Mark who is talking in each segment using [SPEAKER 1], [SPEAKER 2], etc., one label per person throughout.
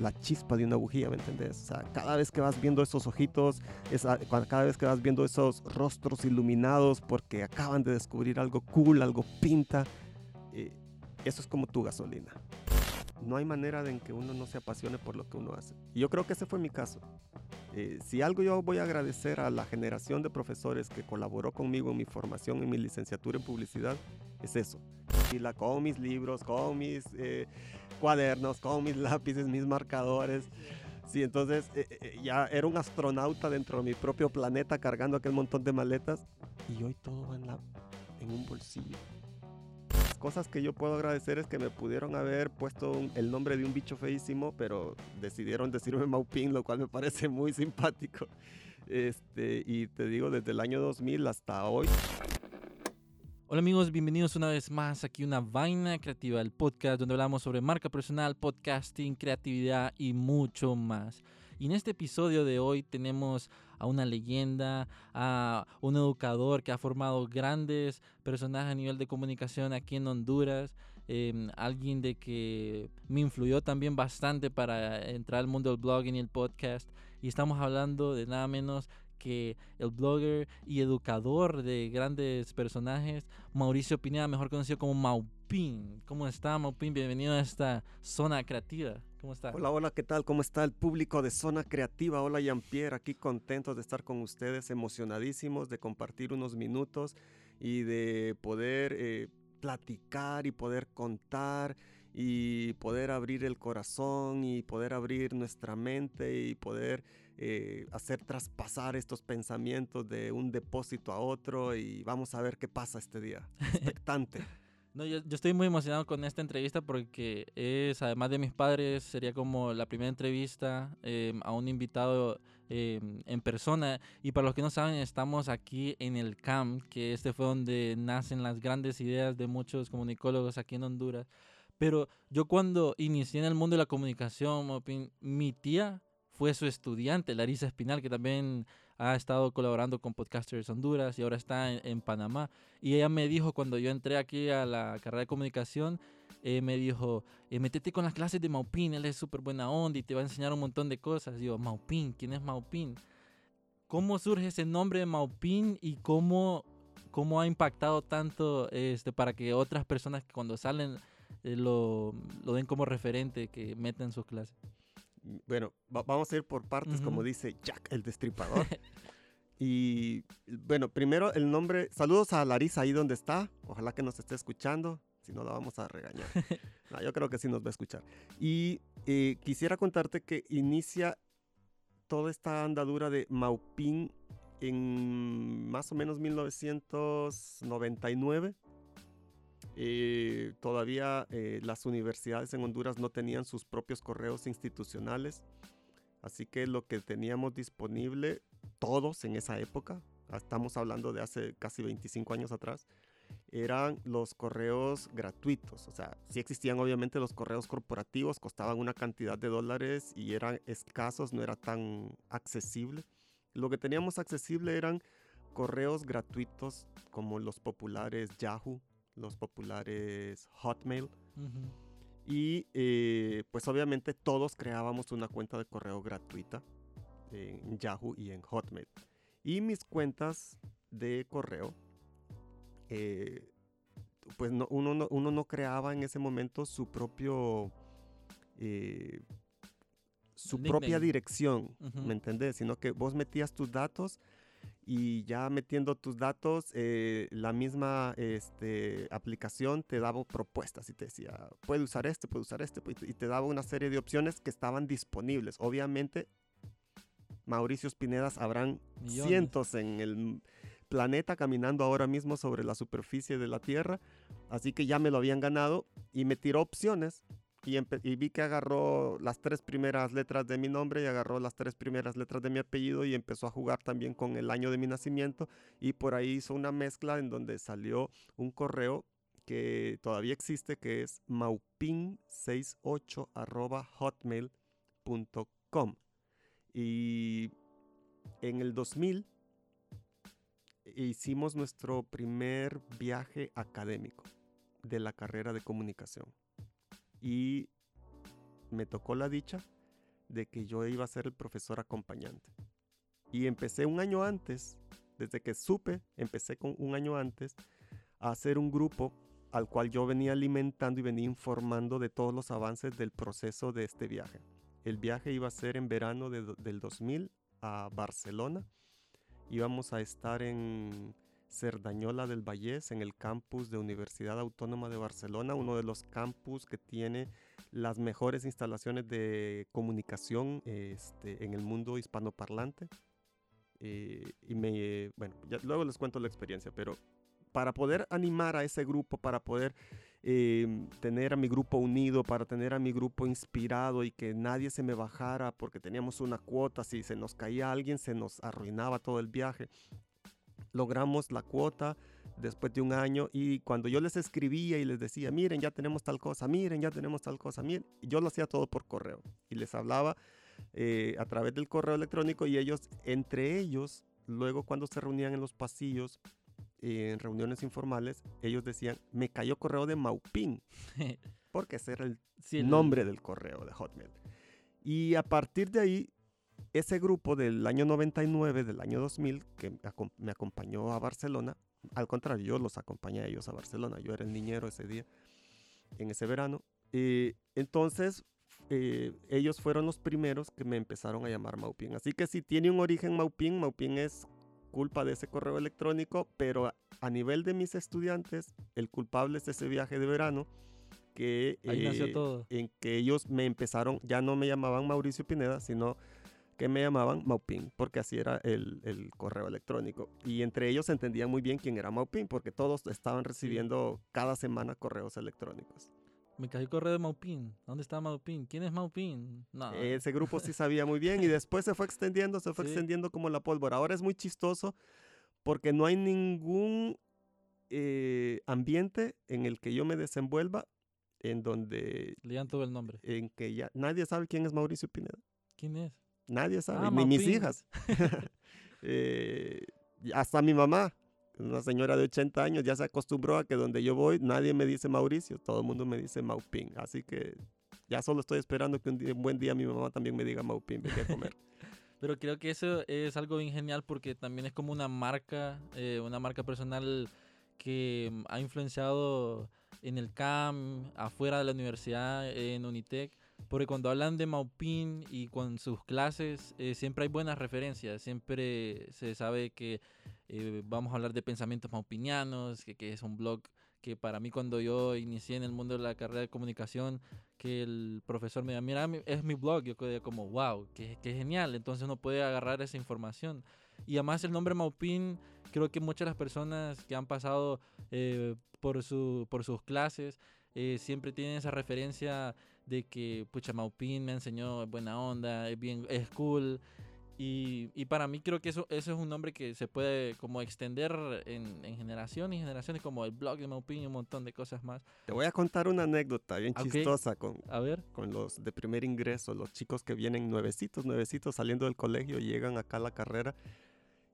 [SPEAKER 1] la chispa de una bujía, ¿me entendés? O sea, cada vez que vas viendo esos ojitos, cada vez que vas viendo esos rostros iluminados porque acaban de descubrir algo cool, algo pinta, eh, eso es como tu gasolina. No hay manera de que uno no se apasione por lo que uno hace. Y yo creo que ese fue mi caso. Eh, si algo yo voy a agradecer a la generación de profesores que colaboró conmigo en mi formación, en mi licenciatura en publicidad, es eso. Y la con mis libros, con mis eh, cuadernos, con mis lápices, mis marcadores. Sí, entonces eh, ya era un astronauta dentro de mi propio planeta cargando aquel montón de maletas y hoy todo va en, la, en un bolsillo cosas que yo puedo agradecer es que me pudieron haber puesto el nombre de un bicho feísimo, pero decidieron decirme Maupin, lo cual me parece muy simpático. Este, y te digo, desde el año 2000 hasta hoy.
[SPEAKER 2] Hola amigos, bienvenidos una vez más aquí a una vaina creativa, el podcast donde hablamos sobre marca personal, podcasting, creatividad y mucho más. Y en este episodio de hoy tenemos a una leyenda, a un educador que ha formado grandes personajes a nivel de comunicación aquí en Honduras, em, alguien de que me influyó también bastante para entrar al mundo del blogging y el podcast. Y estamos hablando de nada menos que el blogger y educador de grandes personajes, Mauricio Pineda, mejor conocido como Maupin. ¿Cómo está Maupin? Bienvenido a esta zona creativa. ¿Cómo está?
[SPEAKER 1] Hola, hola, ¿qué tal? ¿Cómo está el público de Zona Creativa? Hola, Jean-Pierre, aquí contentos de estar con ustedes, emocionadísimos de compartir unos minutos y de poder eh, platicar y poder contar y poder abrir el corazón y poder abrir nuestra mente y poder eh, hacer traspasar estos pensamientos de un depósito a otro y vamos a ver qué pasa este día. Expectante.
[SPEAKER 2] No, yo, estoy muy emocionado con esta entrevista porque es, además de mis padres, sería como la primera entrevista em, a un invitado em, en persona. Y para los que no saben, estamos aquí en el CAM, que este fue donde nacen las grandes ideas de muchos comunicólogos aquí en Honduras. Pero yo cuando inicié en el mundo de la comunicación, mi tía fue su estudiante, Larisa Espinal, que también ha estado colaborando con Podcasters Honduras y ahora está en, Panamá. Y ella me dijo cuando yo entré aquí a la carrera de comunicación, eh, me dijo, eh, métete con las clases de Maupin, él es súper buena onda y te va a enseñar un montón de cosas. Y yo, Maupin, ¿quién es Maupin? ¿Cómo surge ese nombre de Maupin y cómo, cómo ha impactado tanto este, para que otras personas que cuando salen eh, lo, lo den como referente, que meten sus clases?
[SPEAKER 1] Bueno, vamos a ir por partes, como dice Jack el Destripador. y bueno, primero el nombre. Saludos a Larisa ahí donde está. Ojalá que nos esté escuchando. Si no, la vamos a regañar. yo creo que sí nos va a escuchar. Y eh, quisiera contarte que inicia toda esta andadura de Maupin en más o menos 1999 eh, todavía eh, las universidades en Honduras no tenían sus propios correos institucionales, así que lo que teníamos disponible todos en esa época, estamos hablando de hace casi 25 años atrás, eran los correos gratuitos. O sea, sí existían obviamente los correos corporativos, costaban una cantidad de dólares y eran escasos, no era tan accesible. Lo que teníamos accesible eran correos gratuitos como los populares Yahoo, los populares Hotmail. Y eh, pues obviamente todos creábamos una cuenta de correo gratuita en Yahoo y en Hotmail. Y mis cuentas de correo, eh, pues no, uno, no, uno, no, creaba en ese momento su propio... Eh, su propia dirección, ¿me entendés? Sino que vos metías tus datos y ya metiendo tus datos, eh, la misma este, aplicación te daba propuestas y te decía, puede usar este, puede usar este, y te daba una serie de opciones que estaban disponibles. Obviamente, Mauricio Pinedas habrán cientos en el planeta caminando ahora mismo sobre la superficie de la Tierra, así que ya me lo habían ganado y me tiró opciones y, vi que agarró las tres primeras letras de mi nombre y agarró las tres primeras letras de mi apellido y empezó a jugar también con el año de mi nacimiento y por ahí hizo una mezcla en donde salió un correo que todavía existe que es maupin68 hotmail.com y en el 2000 hicimos nuestro primer viaje académico de la carrera de comunicación y me tocó la dicha de que yo iba a ser el profesor acompañante. Y empecé un año antes, desde que supe, empecé con un año antes a hacer un grupo al cual yo venía alimentando y venía informando de todos los avances del proceso de este viaje. El viaje iba a ser en verano del 2000 a Barcelona. Íbamos a estar en Cerdañola del Vallés, en el campus de Universidad Autónoma de Barcelona, uno de los campus que tiene las mejores instalaciones de comunicación este, en el mundo hispanoparlante. Eh, y me, bueno, luego les cuento la experiencia, pero para poder animar a ese grupo, para poder em, tener a mi grupo unido, para tener a mi grupo inspirado y que nadie se me bajara porque teníamos una cuota, si se nos caía alguien se nos arruinaba todo el viaje. Logramos la cuota después de un año y cuando yo les escribía y les decía, miren, ya tenemos tal cosa, miren, ya tenemos tal cosa, miren, yo lo hacía todo por correo y les hablaba eh, a través del correo electrónico y ellos, entre ellos, luego cuando se reunían en los pasillos, en reuniones informales, ellos decían, me cayó correo de Maupin, porque ese era el nombre del correo de Hotmail. Y a partir de ahí, ese grupo del año 99, del año 2000, que me acompañó a Barcelona, al contrario, yo los acompañé a ellos a Barcelona, yo era el niñero ese día, en ese verano. y entonces, eh, ellos fueron los primeros que me empezaron a llamar Maupin. Así que si tiene un origen Maupin, Maupin es culpa de ese correo electrónico, pero a nivel de mis estudiantes, el culpable es ese viaje de verano que
[SPEAKER 2] eh, todo.
[SPEAKER 1] en que ellos me empezaron, ya no me llamaban Mauricio Pineda, sino que me llamaban Maupin, porque así era el, el, correo electrónico. Y entre ellos entendían muy bien quién era Maupin, porque todos estaban recibiendo cada semana correos electrónicos.
[SPEAKER 2] Me cayó correo de Maupin. ¿Dónde está Maupin? ¿Quién es Maupin?
[SPEAKER 1] No. Ese grupo sí sabía muy bien y después se fue extendiendo, se fue extendiendo como la pólvora. Ahora es muy chistoso porque no hay ningún eh, ambiente en el que yo me desenvuelva en donde...
[SPEAKER 2] Lean todo el nombre.
[SPEAKER 1] En que ya nadie sabe quién es Mauricio Pineda.
[SPEAKER 2] ¿Quién es?
[SPEAKER 1] Nadie sabe, ah, ni mis hijas. Eh, hasta mi mamá una señora de 80 años ya se acostumbró a que donde yo voy nadie me dice Mauricio, todo el mundo me dice Maupin. Así que ya solo estoy esperando que un, buen día mi mamá también me diga Maupin, vete a comer.
[SPEAKER 2] Pero creo que eso es algo bien genial porque también es como una marca, eh, una marca personal que mm, ha influenciado en el CAM, afuera de la universidad, en Unitec. Porque cuando hablan de Maupin y con sus clases, eh, siempre hay buenas referencias. Siempre se sabe que eh, vamos a hablar de pensamientos maupinianos, que, que, es un blog que para mí cuando yo inicié en el mundo de la carrera de comunicación, que el profesor me diga, mira, es mi blog, yo quedé como, wow, qué, genial. Entonces uno puede agarrar esa información. Y además el nombre Maupin, creo que muchas de las personas que han pasado eh, por, su, por sus clases, siempre tienen esa referencia de que, pucha, Maupin me enseñó buena onda, es bien, es cool. Y, y, para mí creo que eso, eso es un nombre que se puede como extender en, en generaciones y generaciones, como el blog de Maupin y un montón de cosas más.
[SPEAKER 1] Te voy a contar una anécdota bien chistosa con,
[SPEAKER 2] a ver.
[SPEAKER 1] con los de primer ingreso, los chicos que vienen nuevecitos, nuevecitos saliendo del colegio, llegan acá a la carrera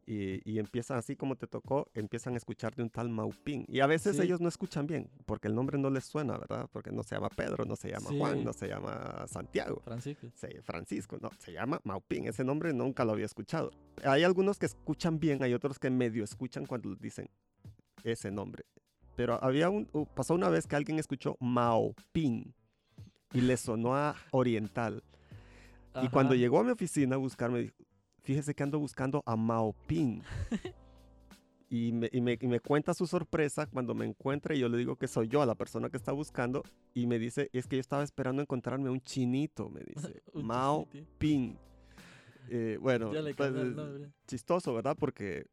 [SPEAKER 1] y, empiezan así como te tocó, empiezan a escuchar de un tal Maupin. Y a veces ellos no escuchan bien, porque el nombre no les suena, ¿verdad? Porque no se llama Pedro, no se llama Juan, no se llama Santiago.
[SPEAKER 2] Francisco.
[SPEAKER 1] Sí, Francisco, no, se llama Maupin. Ese nombre nunca lo había escuchado. Hay algunos que escuchan bien, hay otros que medio escuchan cuando dicen ese nombre. Pero había un, pasó una vez que alguien escuchó Maupin y le sonó a oriental. Y cuando llegó a mi oficina a buscarme, dijo, fíjese que ando buscando a Maopin. y, me, y, me, cuenta su sorpresa cuando me encuentra y yo le digo que soy yo, la persona que está buscando. Y me dice, es que yo estaba esperando encontrarme un chinito, me dice. Mao Ping. Eh, bueno, pues, chistoso, ¿verdad? Porque,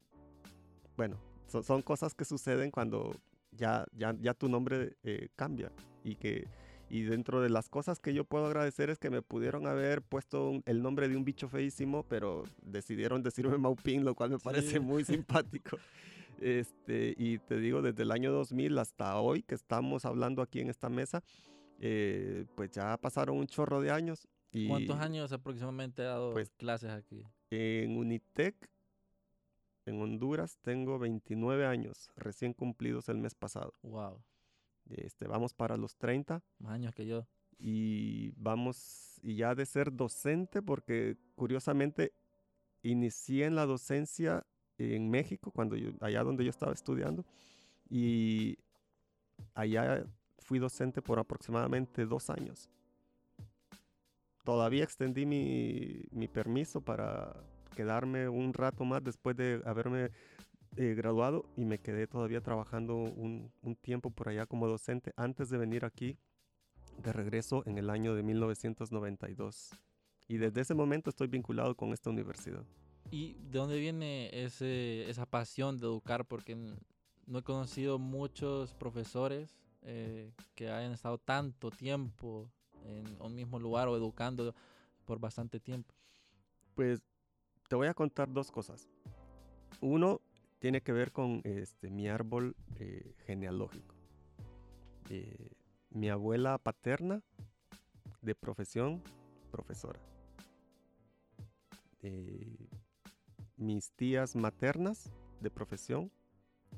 [SPEAKER 1] bueno, son, cosas que suceden cuando ya, ya, ya tu nombre eh, cambia y que y dentro de las cosas que yo puedo agradecer es que me pudieron haber puesto el nombre de un bicho feísimo, pero decidieron decirme Maupin, lo cual me parece muy simpático. Este, y te digo, desde el año 2000 hasta hoy que estamos hablando aquí en esta mesa, eh, pues ya pasaron un chorro de años. Y
[SPEAKER 2] ¿Cuántos años aproximadamente ha dado pues, clases aquí?
[SPEAKER 1] En Unitec, en Honduras, tengo 29 años, recién cumplidos el mes pasado.
[SPEAKER 2] Wow.
[SPEAKER 1] Este, vamos para los 30.
[SPEAKER 2] Más años que yo.
[SPEAKER 1] Y vamos, y ya de ser docente, porque curiosamente inicié en la docencia en México, cuando yo, allá donde yo estaba estudiando, y allá fui docente por aproximadamente dos años. Todavía extendí mi, mi permiso para quedarme un rato más después de haberme eh, graduado y me quedé todavía trabajando un, un, tiempo por allá como docente antes de venir aquí de regreso en el año de 1992. Y desde ese momento estoy vinculado con esta universidad.
[SPEAKER 2] ¿Y de dónde viene ese, esa pasión de educar? Porque no he conocido muchos profesores eh, que hayan estado tanto tiempo en un mismo lugar o educando por bastante tiempo.
[SPEAKER 1] Pues te voy a contar dos cosas. Uno tiene que ver con este, mi árbol eh, genealógico. Eh, mi abuela paterna, de profesión, profesora. mis tías maternas, de profesión,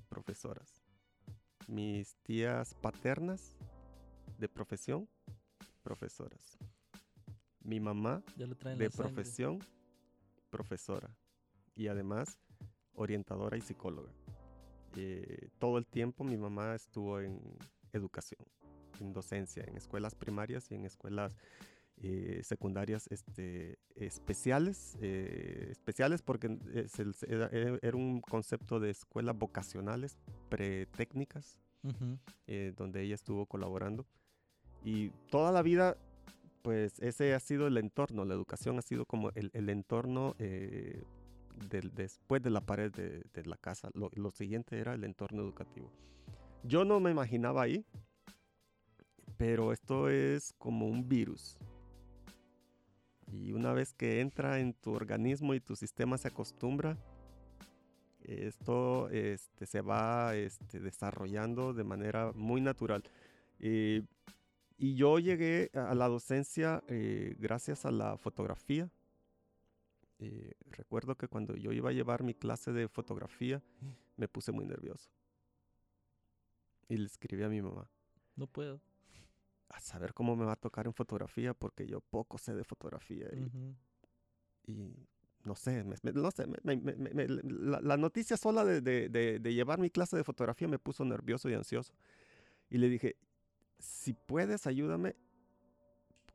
[SPEAKER 1] profesoras. Mis tías paternas, de profesión, profesoras. Mi mamá, de profesión, profesora. Y además, orientadora y psicóloga. Eh, todo el tiempo mi mamá estuvo en educación, en docencia, en escuelas primarias y en escuelas eh, secundarias este, especiales, eh, especiales porque era, un concepto de escuelas vocacionales pretécnicas, donde ella estuvo colaborando. Y toda la vida, pues ese ha sido el entorno, la educación ha sido como el, el entorno después de la pared de, la casa. Lo, siguiente era el entorno educativo. Yo no me imaginaba ahí, pero esto es como un virus. Y una vez que entra en tu organismo y tu sistema se acostumbra, esto este, se va este, desarrollando de manera muy natural. y yo llegué a la docencia eh, gracias a la fotografía. Eh, recuerdo que cuando yo iba a llevar mi clase de fotografía, me puse muy nervioso. Y le escribí a mi mamá.
[SPEAKER 2] No puedo.
[SPEAKER 1] A saber cómo me va a tocar en fotografía, porque yo poco sé de fotografía. Y, no sé, no sé la, noticia sola de, de llevar mi clase de fotografía me puso nervioso y ansioso. Y le dije, si puedes, ayúdame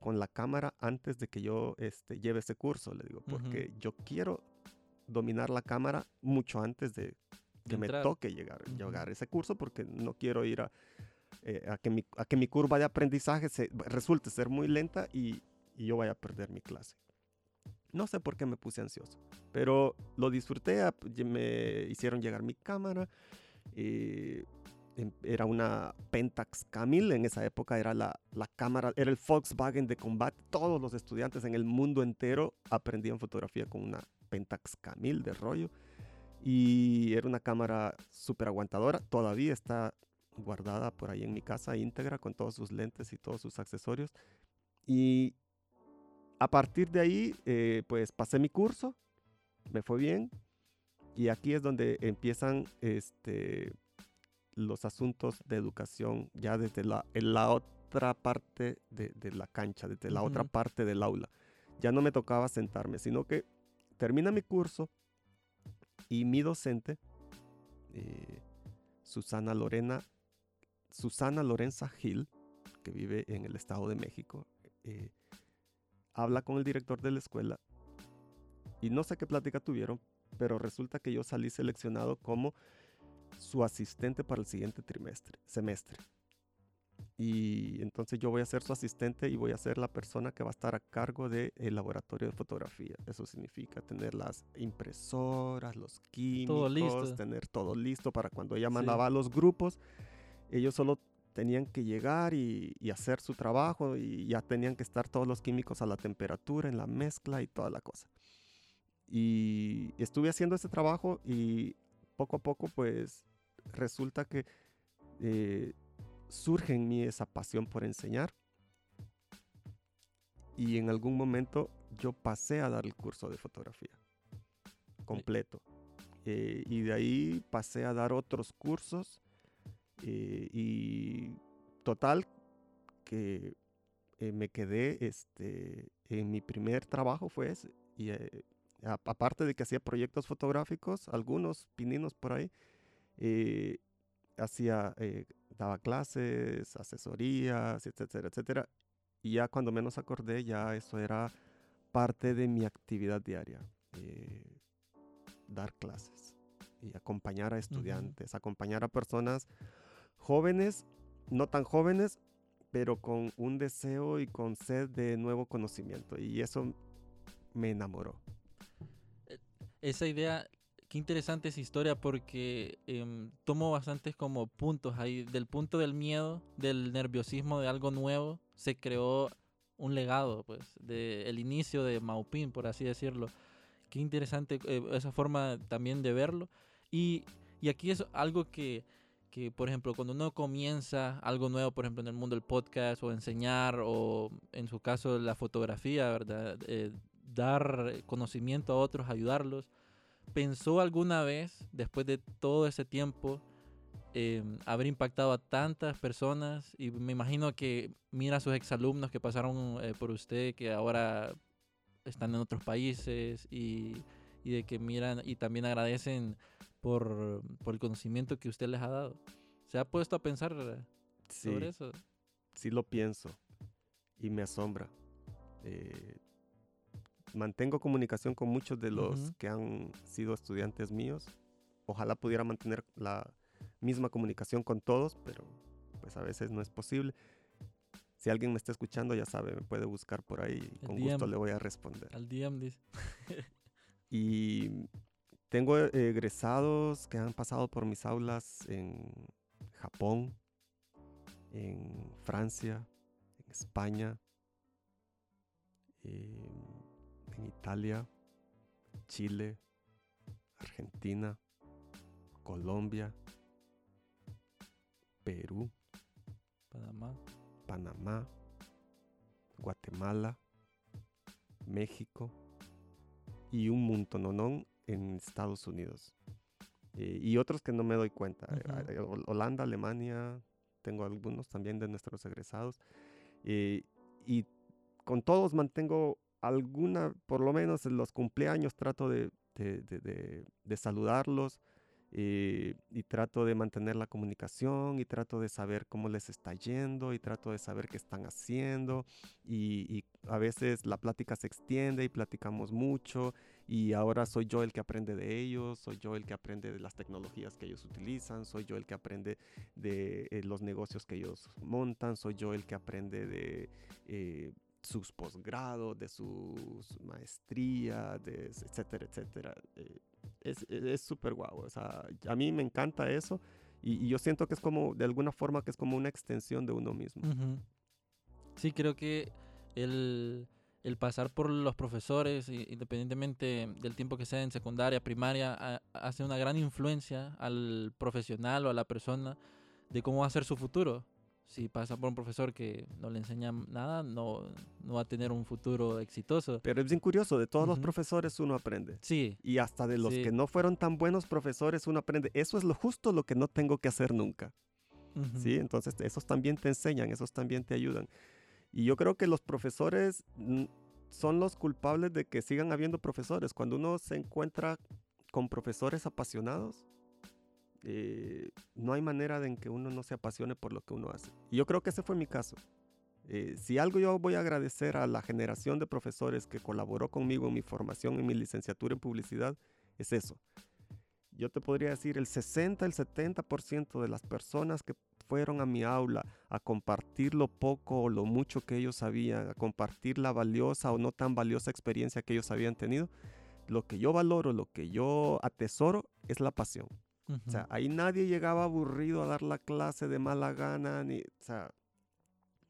[SPEAKER 1] con la cámara antes de que yo este, lleve ese curso, le digo, porque yo quiero dominar la cámara mucho antes de que me toque llegar, a ese curso, porque no quiero ir a, eh, a, que, mi, a que mi curva de aprendizaje se, resulte ser muy lenta y, y yo vaya a perder mi clase. No sé por qué me puse ansioso, pero lo disfruté, me hicieron llegar mi cámara. y era una Pentax Camil, en esa época era la, la, cámara, era el Volkswagen de combate. Todos los estudiantes en el mundo entero aprendían fotografía con una Pentax Camil de rollo. Y era una cámara súper aguantadora, todavía está guardada por ahí en mi casa íntegra con todos sus lentes y todos sus accesorios. Y a partir de ahí, eh, pues pasé mi curso, me fue bien. Y aquí es donde empiezan este, los asuntos de educación ya desde la, en la otra parte de, la cancha, desde la otra parte del aula. Ya no me tocaba sentarme, sino que termina mi curso y mi docente, eh, Susana Lorena, Susana Lorenza Gil, que vive en el Estado de México, eh, habla con el director de la escuela y no sé qué plática tuvieron, pero resulta que yo salí seleccionado como su asistente para el siguiente trimestre, semestre. Y entonces yo voy a ser su asistente y voy a ser la persona que va a estar a cargo del laboratorio de fotografía. Eso significa tener las impresoras, los químicos, tener todo listo para cuando ella mandaba a los grupos. Ellos solo tenían que llegar y, y, hacer su trabajo y ya tenían que estar todos los químicos a la temperatura, en la mezcla y toda la cosa. Y estuve haciendo ese trabajo y poco a poco pues resulta que eh, surge en mí esa pasión por enseñar. Y en algún momento yo pasé a dar el curso de fotografía completo. Eh, y de ahí pasé a dar otros cursos. Eh, y total, que me quedé, este, en mi primer trabajo fue ese. Y aparte de que hacía proyectos fotográficos, algunos pininos por ahí, eh, hacía, daba clases, asesorías, etcétera, etcétera. Y ya cuando menos acordé, ya eso era parte de mi actividad diaria, dar clases y acompañar a estudiantes, acompañar a personas jóvenes, no tan jóvenes, pero con un deseo y con sed de nuevo conocimiento. Y eso me enamoró.
[SPEAKER 2] E, esa idea, qué interesante esa historia porque em, tomo bastantes como puntos ahí. Del punto del miedo, del nerviosismo de algo nuevo, se creó un legado, pues, del inicio de Maupin, por así decirlo. Qué interesante eh, esa forma también de verlo. Y, y aquí es algo que que, por ejemplo, cuando uno comienza algo nuevo, por ejemplo, en el mundo del podcast o enseñar o en su caso la fotografía, ¿verdad? Eh, dar conocimiento a otros, ayudarlos. ¿Pensó alguna vez, después de todo ese tiempo, em, haber impactado a tantas personas? Y me imagino que mira a sus exalumnos que pasaron eh, por usted, que ahora están en otros países y, y de que miran y también agradecen por, por, el conocimiento que usted les ha dado. ¿Se ha puesto a pensar sobre eso?
[SPEAKER 1] Sí, lo pienso y me asombra. Eh, mantengo comunicación con muchos de los que han sido estudiantes míos. Ojalá pudiera mantener la misma comunicación con todos, pero pues a veces no es posible. Si alguien me está escuchando, ya sabe, me puede buscar por ahí y con gusto le voy a responder.
[SPEAKER 2] Al DM dice.
[SPEAKER 1] y tengo egresados que han pasado por mis aulas en Japón, en Francia, en España, en Italia, Chile, Argentina, Colombia, Perú,
[SPEAKER 2] Panamá,
[SPEAKER 1] Panamá, Guatemala, México y un montononón en Estados Unidos. Eh, y otros que no me doy cuenta. Eh, Holanda, Alemania, tengo algunos también de nuestros egresados. Eh, y con todos mantengo alguna, por lo menos en los cumpleaños trato de, de, de, de saludarlos, y, trato de mantener la comunicación y trato de saber cómo les está yendo y trato de saber qué están haciendo y, a veces la plática se extiende y platicamos mucho y ahora soy yo el que aprende de ellos, soy yo el que aprende de las tecnologías que ellos utilizan, soy yo el que aprende de eh, los negocios que ellos montan, soy yo el que aprende de... Eh, sus posgrados, de sus maestrías, etcétera, etcétera. Eh, es súper guau. O sea, a mí me encanta eso y, yo siento que es como, de alguna forma, que es como una extensión de uno mismo.
[SPEAKER 2] Sí, creo que el, el, pasar por los profesores, independientemente del tiempo que sea en secundaria, primaria, hace una gran influencia al profesional o a la persona de cómo va a ser su futuro si pasa por un profesor que no le enseña nada, no, no va a tener un futuro exitoso.
[SPEAKER 1] Pero es bien curioso, de todos los profesores uno aprende.
[SPEAKER 2] Sí.
[SPEAKER 1] Y hasta de los que no fueron tan buenos profesores uno aprende. Eso es lo justo lo que no tengo que hacer nunca. Sí, entonces esos también te enseñan, esos también te ayudan. Y yo creo que los profesores son los culpables de que sigan habiendo profesores. Cuando uno se encuentra con profesores apasionados, eh, no hay manera de que uno no se apasione por lo que uno hace. Y yo creo que ese fue mi caso. Eh, si algo yo voy a agradecer a la generación de profesores que colaboró conmigo en mi formación, en mi licenciatura en publicidad, es eso. Yo te podría decir, el 60, el 70% de las personas que fueron a mi aula a compartir lo poco o lo mucho que ellos sabían, a compartir la valiosa o no tan valiosa experiencia que ellos habían tenido, lo que yo valoro, lo que yo atesoro es la pasión. O sea, ahí nadie llegaba aburrido a dar la clase de mala gana, ni, o sea,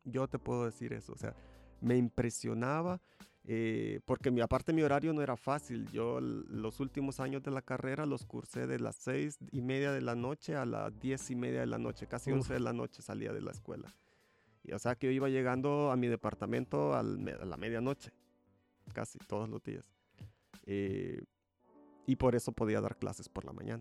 [SPEAKER 1] yo te puedo decir eso, o sea, me impresionaba, eh, porque mi, aparte mi horario no era fácil, yo los últimos años de la carrera los cursé de las seis y media de la noche a las diez y media de la noche, casi once de la noche salía de la escuela. Y, o sea que yo iba llegando a mi departamento a la medianoche, casi todos los días. Eh, y por eso podía dar clases por la mañana.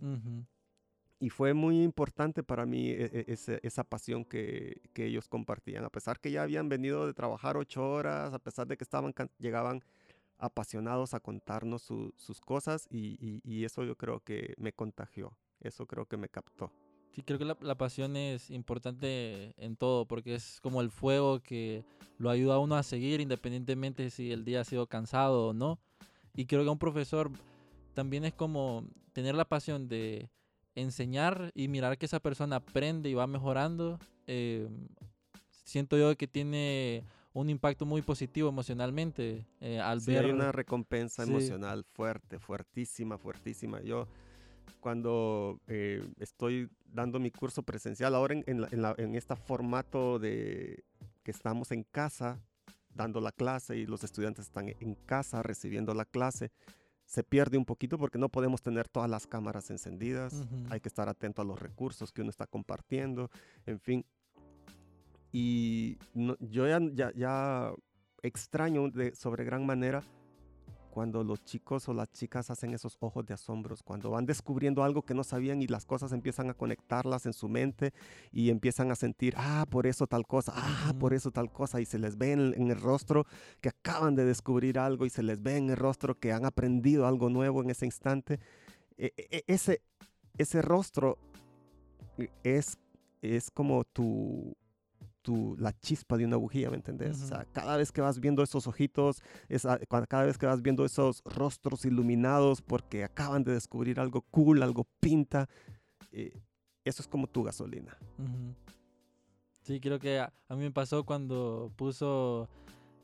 [SPEAKER 1] Y fue muy importante para mí e- e- ese- esa pasión que, que ellos compartían, a pesar que ya habían venido de trabajar ocho horas, a pesar de que estaban, llegaban apasionados a contarnos su- sus cosas y, y- y eso yo creo que me contagió, eso creo que me captó.
[SPEAKER 2] Sí, creo que la, la pasión es importante en todo, porque es como el fuego que lo ayuda a uno a seguir independientemente si el día ha sido cansado o no. Y creo que un profesor también es como tener la pasión de enseñar y mirar que esa persona aprende y va mejorando. eh, siento yo que tiene un impacto muy positivo emocionalmente eh, al
[SPEAKER 1] Sí,
[SPEAKER 2] ver...
[SPEAKER 1] hay una recompensa
[SPEAKER 2] Sí.
[SPEAKER 1] emocional fuerte, fuertísima, fuertísima. Yo cuando eh, estoy dando mi curso presencial, ahora en, en, la- en la- en este formato de que estamos en casa dando la clase y los estudiantes están en casa recibiendo la clase, se pierde un poquito porque no podemos tener todas las cámaras encendidas, hay que estar atento a los recursos que uno está compartiendo, en fin. Y no- yo ya, ya, ya extraño de sobre gran manera cuando los chicos o las chicas hacen esos ojos de asombros, cuando van descubriendo algo que no sabían y las cosas empiezan a conectarlas en su mente y empiezan a sentir, ah, por eso tal cosa, ah, por eso tal cosa, y se les ve en, en el rostro que acaban de descubrir algo y se les ve en el rostro que han aprendido algo nuevo en ese instante. E- e- ese, ese rostro es, es como tu, tu, la chispa de una bujía, ¿me entendés? O sea, cada vez que vas viendo esos ojitos, esa- cada vez que vas viendo esos rostros iluminados porque acaban de descubrir algo cool, algo pinta, eh, eso es como tu gasolina.
[SPEAKER 2] Sí, creo que a, a mí me pasó cuando puso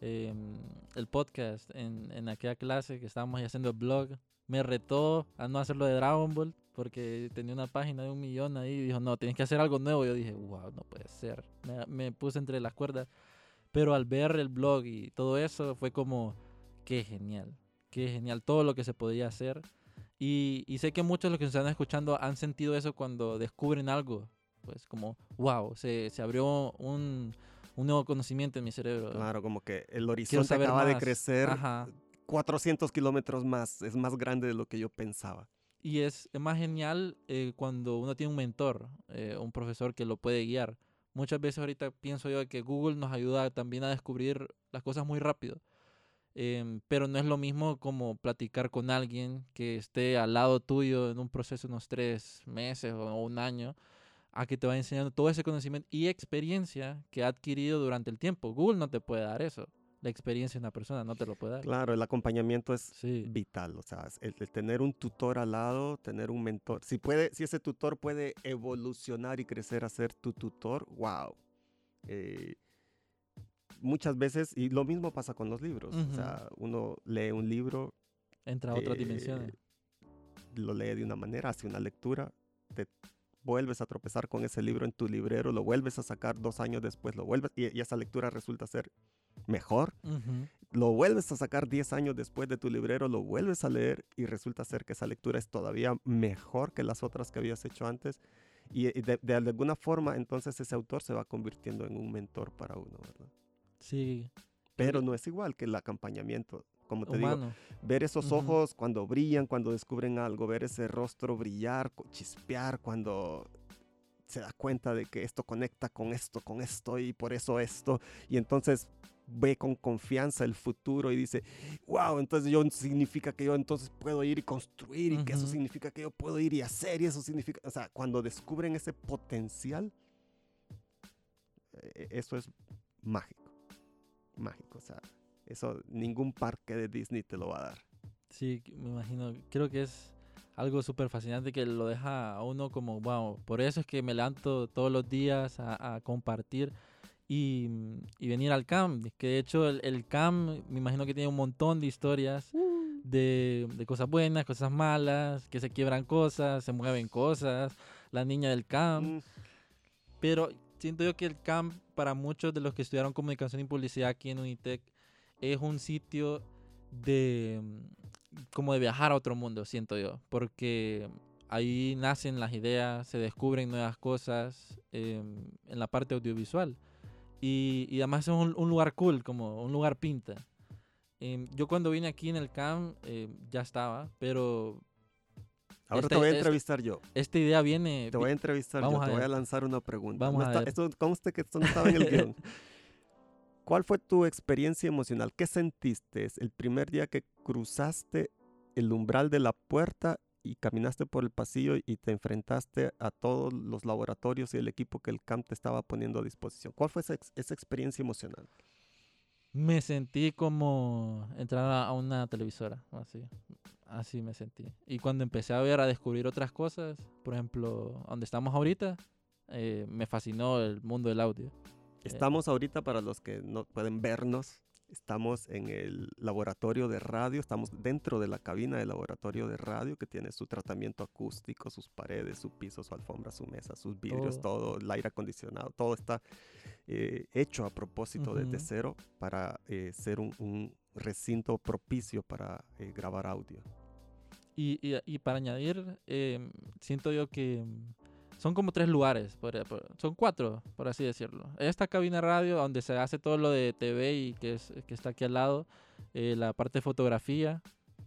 [SPEAKER 2] em, el podcast en, en aquella clase que estábamos haciendo el blog. Me retó a no hacerlo de Dragon Ball porque tenía una página de un millón ahí y dijo, no, tienes que hacer algo nuevo. Yo dije, wow, no puede ser. Me, me puse entre las cuerdas. Pero al ver el blog y todo eso fue como, qué genial, qué genial todo lo que se podía hacer. Y, y sé que muchos de los que nos están escuchando han sentido eso cuando descubren algo pues como, wow, se, se abrió un, un nuevo conocimiento en mi cerebro.
[SPEAKER 1] Claro, como que el horizonte acaba de
[SPEAKER 2] más.
[SPEAKER 1] crecer
[SPEAKER 2] Ajá.
[SPEAKER 1] 400 kilómetros más, es más grande de lo que yo pensaba.
[SPEAKER 2] Y es, más genial eh, cuando uno tiene un mentor, eh, un profesor que lo puede guiar. Muchas veces ahorita pienso yo que Google nos ayuda también a descubrir las cosas muy rápido. Em, pero no es lo mismo como platicar con alguien que esté al lado tuyo en un proceso de unos tres meses o un año, a que te va enseñando todo ese conocimiento y experiencia que ha adquirido durante el tiempo. Google no te puede dar eso. La experiencia de una persona no te lo puede dar.
[SPEAKER 1] Claro, el acompañamiento es
[SPEAKER 2] Sí.
[SPEAKER 1] vital, o sea, el, el tener un tutor al lado, tener un mentor. Si puede, si ese tutor puede evolucionar y crecer a ser tu tutor, wow. Eh, muchas veces, y lo mismo pasa con los libros, o sea, uno lee un libro,
[SPEAKER 2] Entra a otras
[SPEAKER 1] eh,
[SPEAKER 2] dimensiones.
[SPEAKER 1] lo lee de una manera, hace una lectura, te vuelves a tropezar con ese libro en tu librero, lo vuelves a sacar dos años después, lo vuelves, y, y esa lectura resulta ser mejor, lo vuelves a sacar 10 años después de tu librero, lo vuelves a leer y resulta ser que esa lectura es todavía mejor que las otras que habías hecho antes. Y, de, de alguna forma, entonces ese autor se va convirtiendo en un mentor para uno, ¿verdad?
[SPEAKER 2] Sí.
[SPEAKER 1] Pero no es igual que el acompañamiento. Como te digo, ver esos ojos cuando brillan, cuando descubren algo, ver ese rostro brillar, chispear, cuando se da cuenta de que esto conecta con esto, con esto y por eso esto. Y entonces ve con confianza el futuro y dice, wow, entonces yo significa que yo entonces puedo ir y construir y que eso significa que yo puedo ir y hacer y eso significa, o sea, cuando descubren ese potencial, eh, eso es mágico, mágico, o sea, eso ningún parque de Disney te lo va a dar.
[SPEAKER 2] Sí, me imagino. Creo que es algo súper fascinante que lo deja a uno como, wow, por eso es que me levanto todos los días a, a compartir y, y venir al camp. Que de hecho el, el camp me imagino que tiene un montón de historias de, de cosas buenas, cosas malas, que se quiebran cosas, se mueven cosas, la niña del camp.
[SPEAKER 1] Mm,
[SPEAKER 2] Pero siento yo que el camp, para muchos de los que estudiaron comunicación y publicidad aquí en Unitec, es un sitio de mm, como de viajar a otro mundo, siento yo. Porque ahí nacen las ideas, se descubren nuevas cosas em, en la parte audiovisual. Y, y además es un, un lugar cool, como un lugar pinta. Em, yo cuando vine aquí en el camp eh, ya estaba, pero
[SPEAKER 1] Ahora
[SPEAKER 2] Esta-
[SPEAKER 1] te voy a
[SPEAKER 2] esta-
[SPEAKER 1] entrevistar yo.
[SPEAKER 2] Esta idea viene...
[SPEAKER 1] Te voy a entrevistar yo.
[SPEAKER 2] a
[SPEAKER 1] Te voy a lanzar una pregunta.
[SPEAKER 2] Vamos
[SPEAKER 1] No
[SPEAKER 2] a
[SPEAKER 1] está-
[SPEAKER 2] ver.
[SPEAKER 1] esto conste que esto no estaba en el guion. ¿Cuál fue tu experiencia emocional? ¿Qué sentiste el primer día que cruzaste el umbral de la puerta y caminaste por el pasillo y te enfrentaste a todos los laboratorios y el equipo que el CAMP te estaba poniendo a disposición? ¿Cuál fue esa, esa experiencia emocional?
[SPEAKER 2] Me sentí como entrar a una televisora, así. Así me sentí. Y cuando empecé a ver, a descubrir otras cosas, por ejemplo, donde estamos ahorita, eh, me fascinó el mundo del audio.
[SPEAKER 1] Estamos ahorita, para los que no pueden vernos, estamos en el laboratorio de radio, estamos dentro de la cabina del laboratorio de radio que tiene su tratamiento acústico, sus paredes, su piso, su alfombra, su mesa, sus vidrios, todo, el aire acondicionado, todo está eh, hecho a propósito desde
[SPEAKER 2] Ujú.
[SPEAKER 1] cero para eh, ser un, un recinto propicio para eh, grabar audio.
[SPEAKER 2] Y, y- y para añadir, em, siento yo que mm, son como tres lugares, por- por- son cuatro, por así decirlo. Esta cabina radio donde se hace todo lo de TV y que, es, que está aquí al lado, eh, la parte de fotografía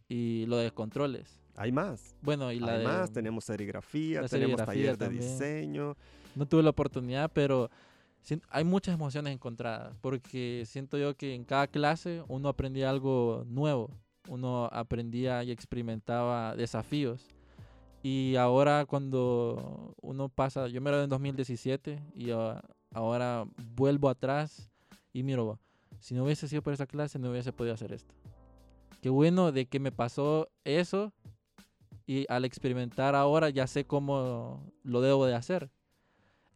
[SPEAKER 2] y lo de controles.
[SPEAKER 1] Hay más.
[SPEAKER 2] Bueno, y la
[SPEAKER 1] Hay
[SPEAKER 2] de...
[SPEAKER 1] más, tenemos serigrafía, tenemos
[SPEAKER 2] serigrafía
[SPEAKER 1] taller de
[SPEAKER 2] también.
[SPEAKER 1] diseño.
[SPEAKER 2] No tuve la oportunidad, pero hay muchas emociones encontradas, porque siento yo que en cada clase uno aprendía algo nuevo, uno aprendía y experimentaba desafíos. Y ahora cuando uno pasa, yo me gradué en 2017 y a- ahora vuelvo atrás y miro, si no hubiese sido por esa clase no hubiese podido hacer esto. Qué bueno de que me pasó eso y al experimentar ahora ya sé cómo lo debo de hacer.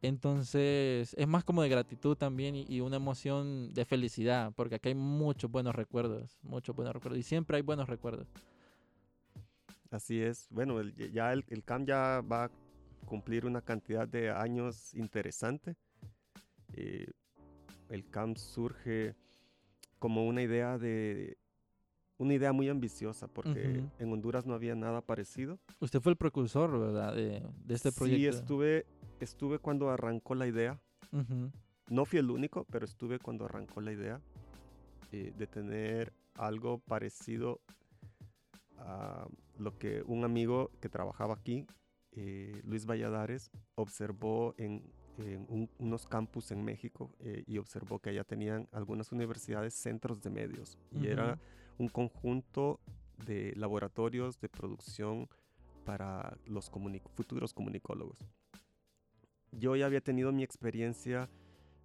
[SPEAKER 2] Entonces es más como de gratitud también y, y una emoción de felicidad, porque aquí hay muchos buenos recuerdos, muchos buenos recuerdos y siempre hay buenos recuerdos.
[SPEAKER 1] Así es. Bueno, el- ya el, el CAM ya va a cumplir una cantidad de años interesante. Eh, el CAM surge como una idea de una idea muy ambiciosa porque en Honduras no había nada parecido.
[SPEAKER 2] Usted fue el precursor, ¿verdad? De, de este
[SPEAKER 1] Sí,
[SPEAKER 2] proyecto.
[SPEAKER 1] estuve estuve cuando arrancó la idea. No fui el único, pero estuve cuando arrancó la idea eh, de tener algo parecido a lo que un amigo que trabajaba aquí, eh, Luis Valladares, observó en, en un- unos campus en México eh, y observó que allá tenían algunas universidades centros de medios y era un conjunto de laboratorios de producción para los futuros comunicólogos. Yo ya había tenido mi experiencia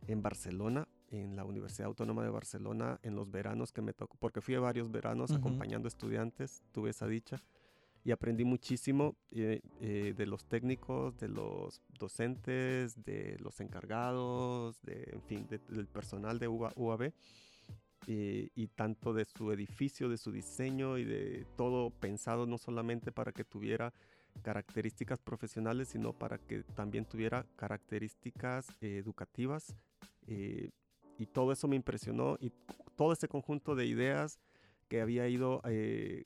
[SPEAKER 1] en Barcelona, en la Universidad Autónoma de Barcelona, en los veranos que me tocó, porque fui a varios veranos
[SPEAKER 2] Ujú.
[SPEAKER 1] acompañando estudiantes, tuve esa dicha y aprendí muchísimo eh, eh, de los técnicos, de los docentes, de los encargados, de, en fin, de- del personal de UA- UAB eh, y tanto de su edificio, de su diseño y de todo pensado no solamente para que tuviera características profesionales, sino para que también tuviera características eh, educativas. eh, y todo eso me impresionó y todo ese conjunto de ideas que había ido eh,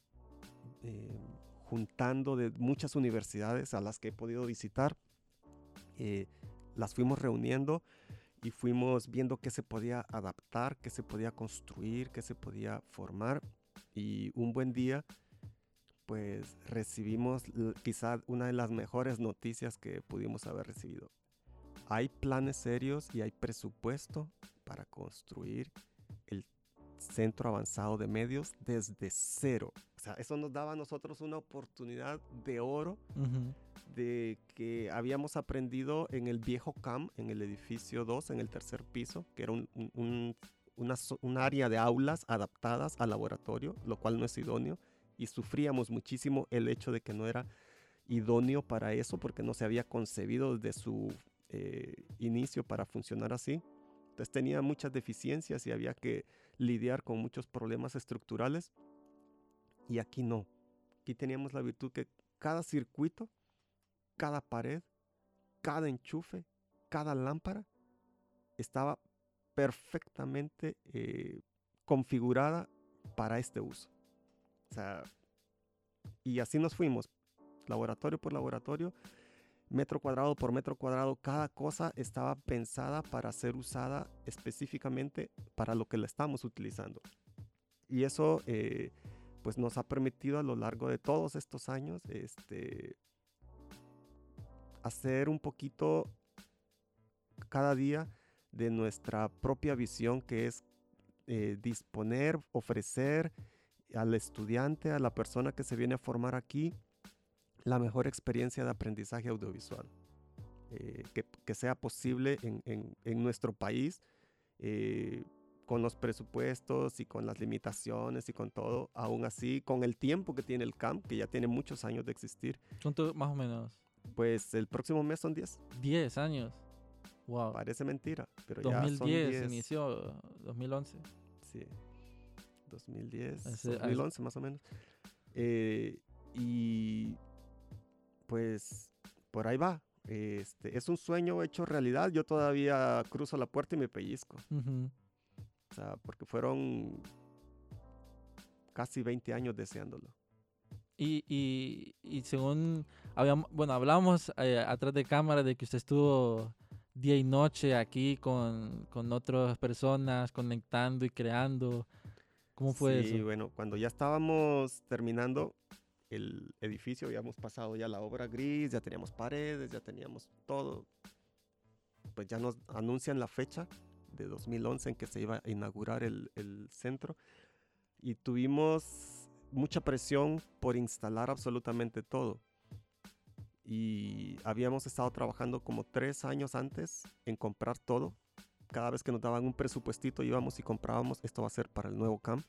[SPEAKER 1] eh, juntando de muchas universidades a las que he podido visitar, eh, las fuimos reuniendo y fuimos viendo qué se podía adaptar, qué se podía construir, qué se podía formar. Y un buen día, pues recibimos quizá una de las mejores noticias que pudimos haber recibido. Hay planes serios y hay presupuesto para construir el centro avanzado de medios desde cero. O sea, eso nos daba a nosotros una oportunidad de oro de que habíamos aprendido en el viejo CAM, en el edificio 2, en el tercer piso, que era un, un- un- una, zo- un área de aulas adaptadas al laboratorio, lo cual no es idóneo, y sufríamos muchísimo el hecho de que no era idóneo para eso, porque no se había concebido desde su eh, inicio para funcionar así. Entonces tenía muchas deficiencias y había que lidiar con muchos problemas estructurales, y aquí no. Aquí teníamos la virtud que cada circuito cada pared, cada enchufe, cada lámpara estaba perfectamente eh, configurada para este uso. O sea, y así nos fuimos, laboratorio por laboratorio, metro cuadrado por metro cuadrado, cada cosa estaba pensada para ser usada específicamente para lo que la estamos utilizando. Y eso eh, pues nos ha permitido a lo largo de todos estos años este, hacer un poquito cada día de nuestra propia visión, que es eh, disponer, ofrecer al estudiante, a la persona que se viene a formar aquí, la mejor experiencia de aprendizaje audiovisual. Eh, que, sea posible en, nuestro país, eh, con los presupuestos y con las limitaciones y con todo, aún así, con el tiempo que tiene el CAMP, que ya tiene muchos años de existir.
[SPEAKER 2] ¿Cuánto más o menos?
[SPEAKER 1] Pues el próximo mes son 10.
[SPEAKER 2] 10 años. Wow.
[SPEAKER 1] Parece mentira, pero
[SPEAKER 2] 2010
[SPEAKER 1] ya son 10.
[SPEAKER 2] inició, 2011.
[SPEAKER 1] Sí. 2010, 2011 más o menos. Eh, y pues por ahí va. Este, es un sueño hecho realidad. Yo todavía cruzo la puerta y me pellizco. O sea, porque fueron casi 20 años deseándolo.
[SPEAKER 2] Y, y, y según, habíamos, bueno, hablábamos eh, atrás de cámara de que usted estuvo día y noche aquí con, con otras personas, conectando y creando. ¿Cómo fue eso?
[SPEAKER 1] Sí, bueno, cuando ya estábamos terminando el edificio, habíamos pasado ya la obra gris, ya teníamos paredes, ya teníamos todo. Pues ya nos anuncian la fecha de 2011 en que se iba a inaugurar el, el centro y tuvimos mucha presión por instalar absolutamente todo. Y habíamos estado trabajando como tres años antes en comprar todo. Cada vez que nos daban un presupuestito íbamos y comprábamos, esto va a ser para el nuevo camp.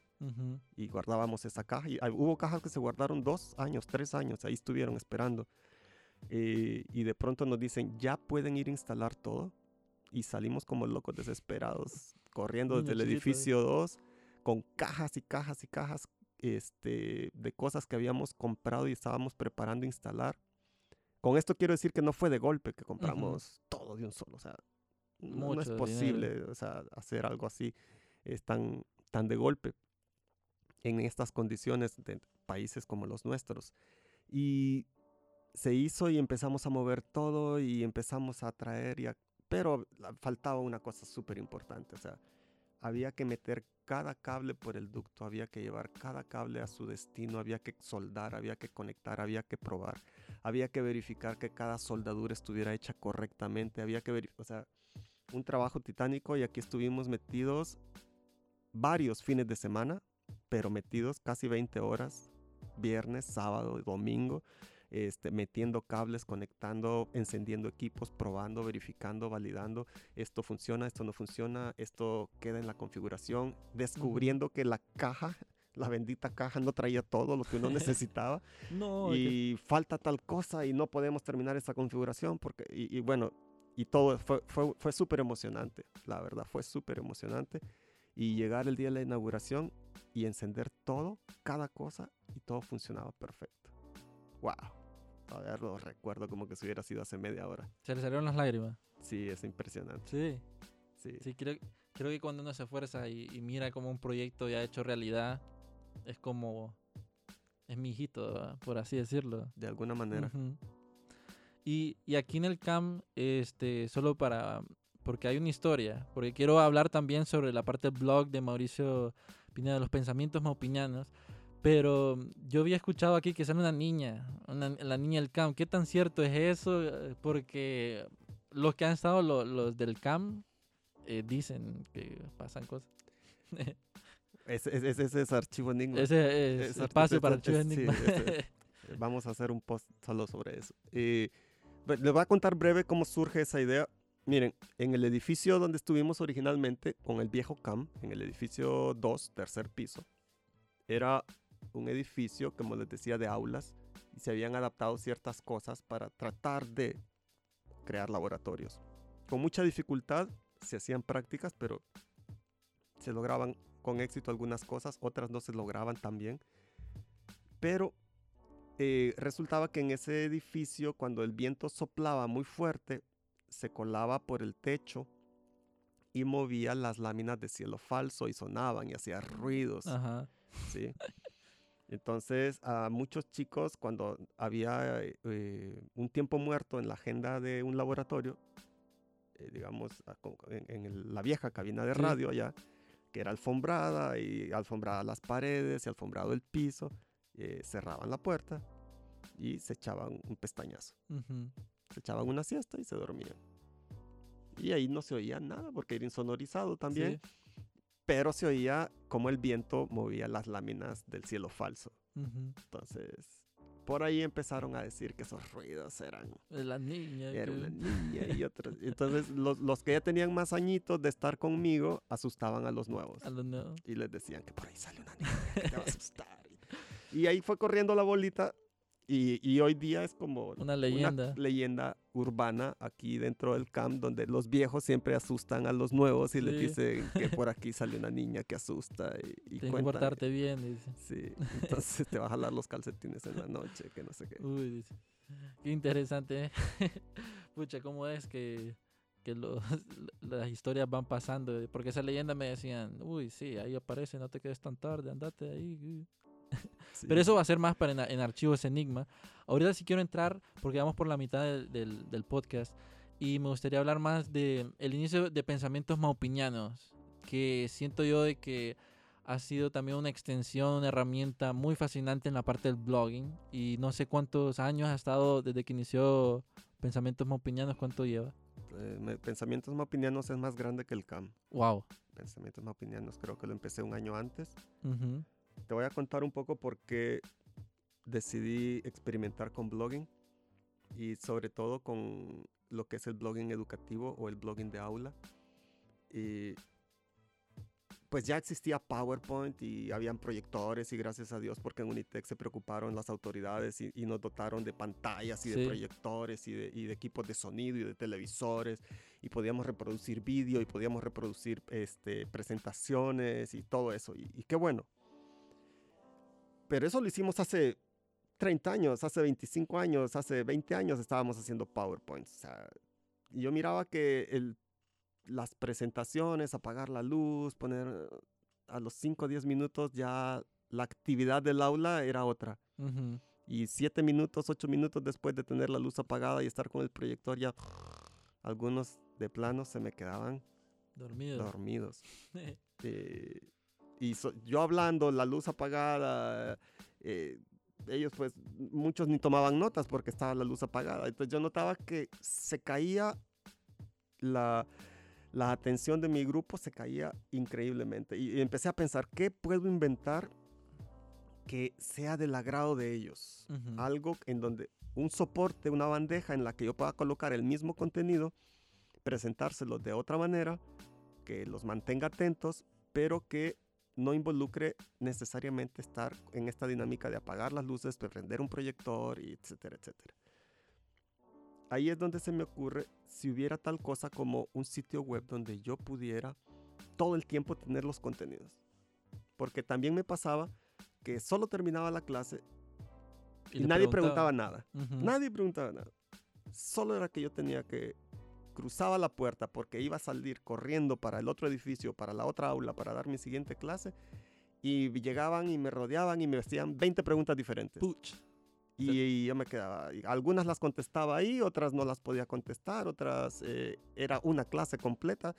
[SPEAKER 1] Y guardábamos esa caja. Y hubo cajas que se guardaron dos años, tres años, ahí estuvieron esperando. Eh, y de pronto nos dicen, ya pueden ir a instalar todo y salimos como locos desesperados, corriendo desde el edificio 2 con cajas y cajas y cajas este, de cosas que habíamos comprado y estábamos preparando instalar. Con esto quiero decir que no fue de golpe que compramos todo de un solo, o sea, no, es posible o sea, hacer algo así es tan, tan de golpe en estas condiciones de países como los nuestros. Y se hizo y empezamos a mover todo y empezamos a traer y a pero faltaba una cosa súper importante, o sea, había que meter cada cable por el ducto, había que llevar cada cable a su destino, había que soldar, había que conectar, había que probar, había que verificar que cada soldadura estuviera hecha correctamente, había que verificar, o sea, un trabajo titánico y aquí estuvimos metidos varios fines de semana, pero metidos casi 20 horas, viernes, sábado, domingo, este, metiendo cables, conectando, encendiendo equipos, probando, verificando, validando. Esto funciona, esto no funciona, esto queda en la configuración, descubriendo que la caja la bendita caja no traía todo lo que uno necesitaba no, y falta tal cosa y no podemos terminar esa configuración porque y, bueno y todo fue, fue, fue súper emocionante la verdad fue súper emocionante y llegar el día de la inauguración y encender todo cada cosa y todo funcionaba perfecto wow Todavía lo recuerdo como que si hubiera sido hace media hora.
[SPEAKER 2] ¿Se le salieron las lágrimas?
[SPEAKER 1] Sí, es impresionante.
[SPEAKER 2] Sí. Sí. Sí, creo, creo que cuando uno se esfuerza y, mira como un proyecto ya hecho realidad, es como. Es mi hijito, por así decirlo.
[SPEAKER 1] De alguna manera.
[SPEAKER 2] Y, y, aquí en el CAM, este, solo para. Porque hay una historia. Porque quiero hablar también sobre la parte del blog de Mauricio Pineda, los pensamientos maupinianos. Pero yo había escuchado aquí que sale una niña, la niña del CAM. ¿Qué tan cierto es eso? Porque los que han estado, los del CAM, eh, dicen que pasan cosas.
[SPEAKER 1] ese, es archivo enigma.
[SPEAKER 2] Ese es espacio para archivo enigma.
[SPEAKER 1] vamos a hacer un post solo sobre eso. Eh, les voy a contar breve cómo surge esa idea. Miren, en el edificio donde estuvimos originalmente, con el viejo CAM, en el edificio 2, tercer piso, era un edificio, como les decía, de aulas y se habían adaptado ciertas cosas para tratar de crear laboratorios. Con mucha dificultad se hacían prácticas, pero se lograban con éxito algunas cosas, otras no se lograban también. Pero eh, resultaba que en ese edificio, cuando el viento soplaba muy fuerte, se colaba por el techo y movía las láminas de cielo falso y sonaban y hacía ruidos. ¿sí? Entonces, a muchos chicos, cuando había eh, un tiempo muerto en la agenda de un laboratorio, eh, digamos, en, la vieja cabina de radio allá, que era alfombrada y alfombrada las paredes y alfombrado el piso, eh, cerraban la puerta y se echaban un pestañazo.
[SPEAKER 2] Ujú.
[SPEAKER 1] Se echaban una siesta y se dormían. Y ahí no se oía nada porque era insonorizado también,
[SPEAKER 2] Sí.
[SPEAKER 1] pero se oía como el viento movía las láminas del cielo falso.
[SPEAKER 2] Ujú.
[SPEAKER 1] Entonces, por ahí empezaron a decir que esos ruidos eran
[SPEAKER 2] De La niña.
[SPEAKER 1] era
[SPEAKER 2] que-
[SPEAKER 1] una niña y otros. Entonces, los, los que ya tenían más añitos de estar conmigo asustaban a los nuevos
[SPEAKER 2] a los nuevos.
[SPEAKER 1] y les decían que por ahí sale una niña que te va a asustar. Y ahí fue corriendo la bolita y, y hoy día es como
[SPEAKER 2] Una leyenda.
[SPEAKER 1] leyenda urbana aquí dentro del camp donde los viejos siempre asustan a los nuevos y les
[SPEAKER 2] Sí.
[SPEAKER 1] dicen que por aquí sale una niña que asusta y, y
[SPEAKER 2] Tienes que portarte bien, dice.
[SPEAKER 1] Sí, entonces te va a jalar los calcetines en la noche, que no sé qué.
[SPEAKER 2] Uy, dice. Qué interesante, ¿eh? Pucha, ¿cómo es que, que los, las historias van pasando? Porque esa leyenda me decían, uy, sí, ahí aparece, no te quedes tan tarde, andate ahí. Uy".
[SPEAKER 1] Sí.
[SPEAKER 2] Pero eso va a ser más para en, en archivos Enigma. Ahorita sí quiero entrar, porque vamos por la mitad del, del- del podcast, y me gustaría hablar más de el inicio de pensamientos maupinianos, que siento yo de que ha sido también una extensión, una herramienta muy fascinante en la parte del blogging, y no sé cuántos años ha estado desde que inició Pensamientos Maupinianos, ¿cuánto lleva?
[SPEAKER 1] Eh, Pensamientos Maupinianos es más grande que el CAM.
[SPEAKER 2] Wow.
[SPEAKER 1] Pensamientos Maupinianos creo que lo empecé un año antes.
[SPEAKER 2] Ujú,
[SPEAKER 1] Te voy a contar un poco por qué decidí experimentar con blogging y sobre todo con lo que es el blogging educativo o el blogging de aula. Y pues ya existía PowerPoint y habían proyectores y gracias a Dios porque en Unitec se preocuparon las autoridades y, y nos dotaron de pantallas y de
[SPEAKER 2] Sí.
[SPEAKER 1] proyectores y de, y de equipos de sonido y de televisores y podíamos reproducir vídeo y podíamos reproducir este, presentaciones y todo eso. Y, y qué bueno. Pero eso lo hicimos hace 30 años, hace 25 años, hace 20 años estábamos haciendo PowerPoint. O sea, yo miraba que el, las presentaciones, apagar la luz, poner a los 5 o 10 minutos ya la actividad del aula era otra.
[SPEAKER 2] ujú.
[SPEAKER 1] Y 7 minutos, 8 minutos después de tener la luz apagada y estar con el proyector ya, algunos de plano se me quedaban
[SPEAKER 2] Dormido.
[SPEAKER 1] dormidos. Eh, y so- yo hablando, la luz apagada, eh, ellos pues muchos ni tomaban notas porque estaba la luz apagada. Entonces yo notaba que se caía la, la atención de mi grupo, se caía increíblemente. Y, y empecé a pensar, ¿qué puedo inventar que sea del agrado de ellos?
[SPEAKER 2] Ujú.
[SPEAKER 1] Algo en donde un soporte, una bandeja en la que yo pueda colocar el mismo contenido, presentárselo de otra manera, que los mantenga atentos, pero que no involucre necesariamente estar en esta dinámica de apagar las luces, de prender un proyector, etcétera, etcétera. Ahí es donde se me ocurre si hubiera tal cosa como un sitio web donde yo pudiera todo el tiempo tener los contenidos. Porque también me pasaba que solo terminaba la clase y, nadie preguntaba nada. Nadie preguntaba nada. Solo era que yo tenía que cruzaba la puerta porque iba a salir corriendo para el otro edificio, para la otra aula, para dar mi siguiente clase. Y llegaban y me rodeaban y me hacían 20 preguntas diferentes.
[SPEAKER 2] Puch.
[SPEAKER 1] Y, y yo me quedaba, y algunas las contestaba ahí, otras no las podía contestar, otras eh, era una clase completa.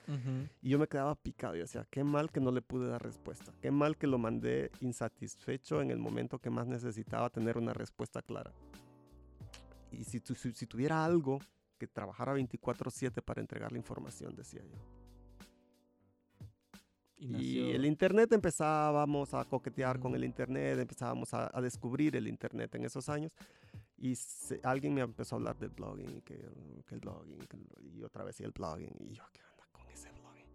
[SPEAKER 1] Y yo me quedaba picado y decía, qué mal que no le pude dar respuesta. Qué mal que lo mandé insatisfecho en el momento que más necesitaba tener una respuesta clara. Y si, tu- si, si tuviera algo que trabajara 24/7 para entregar la información, decía yo.
[SPEAKER 2] Y,
[SPEAKER 1] Y
[SPEAKER 2] nació-
[SPEAKER 1] el Internet empezábamos a coquetear con
[SPEAKER 2] Ujú.
[SPEAKER 1] el Internet, empezábamos a, a descubrir el Internet en esos años. Y se- alguien me empezó a hablar del blogging, y que, que el blogging, que y otra vez y el blogging. Y yo, ¿qué onda con ese blogging?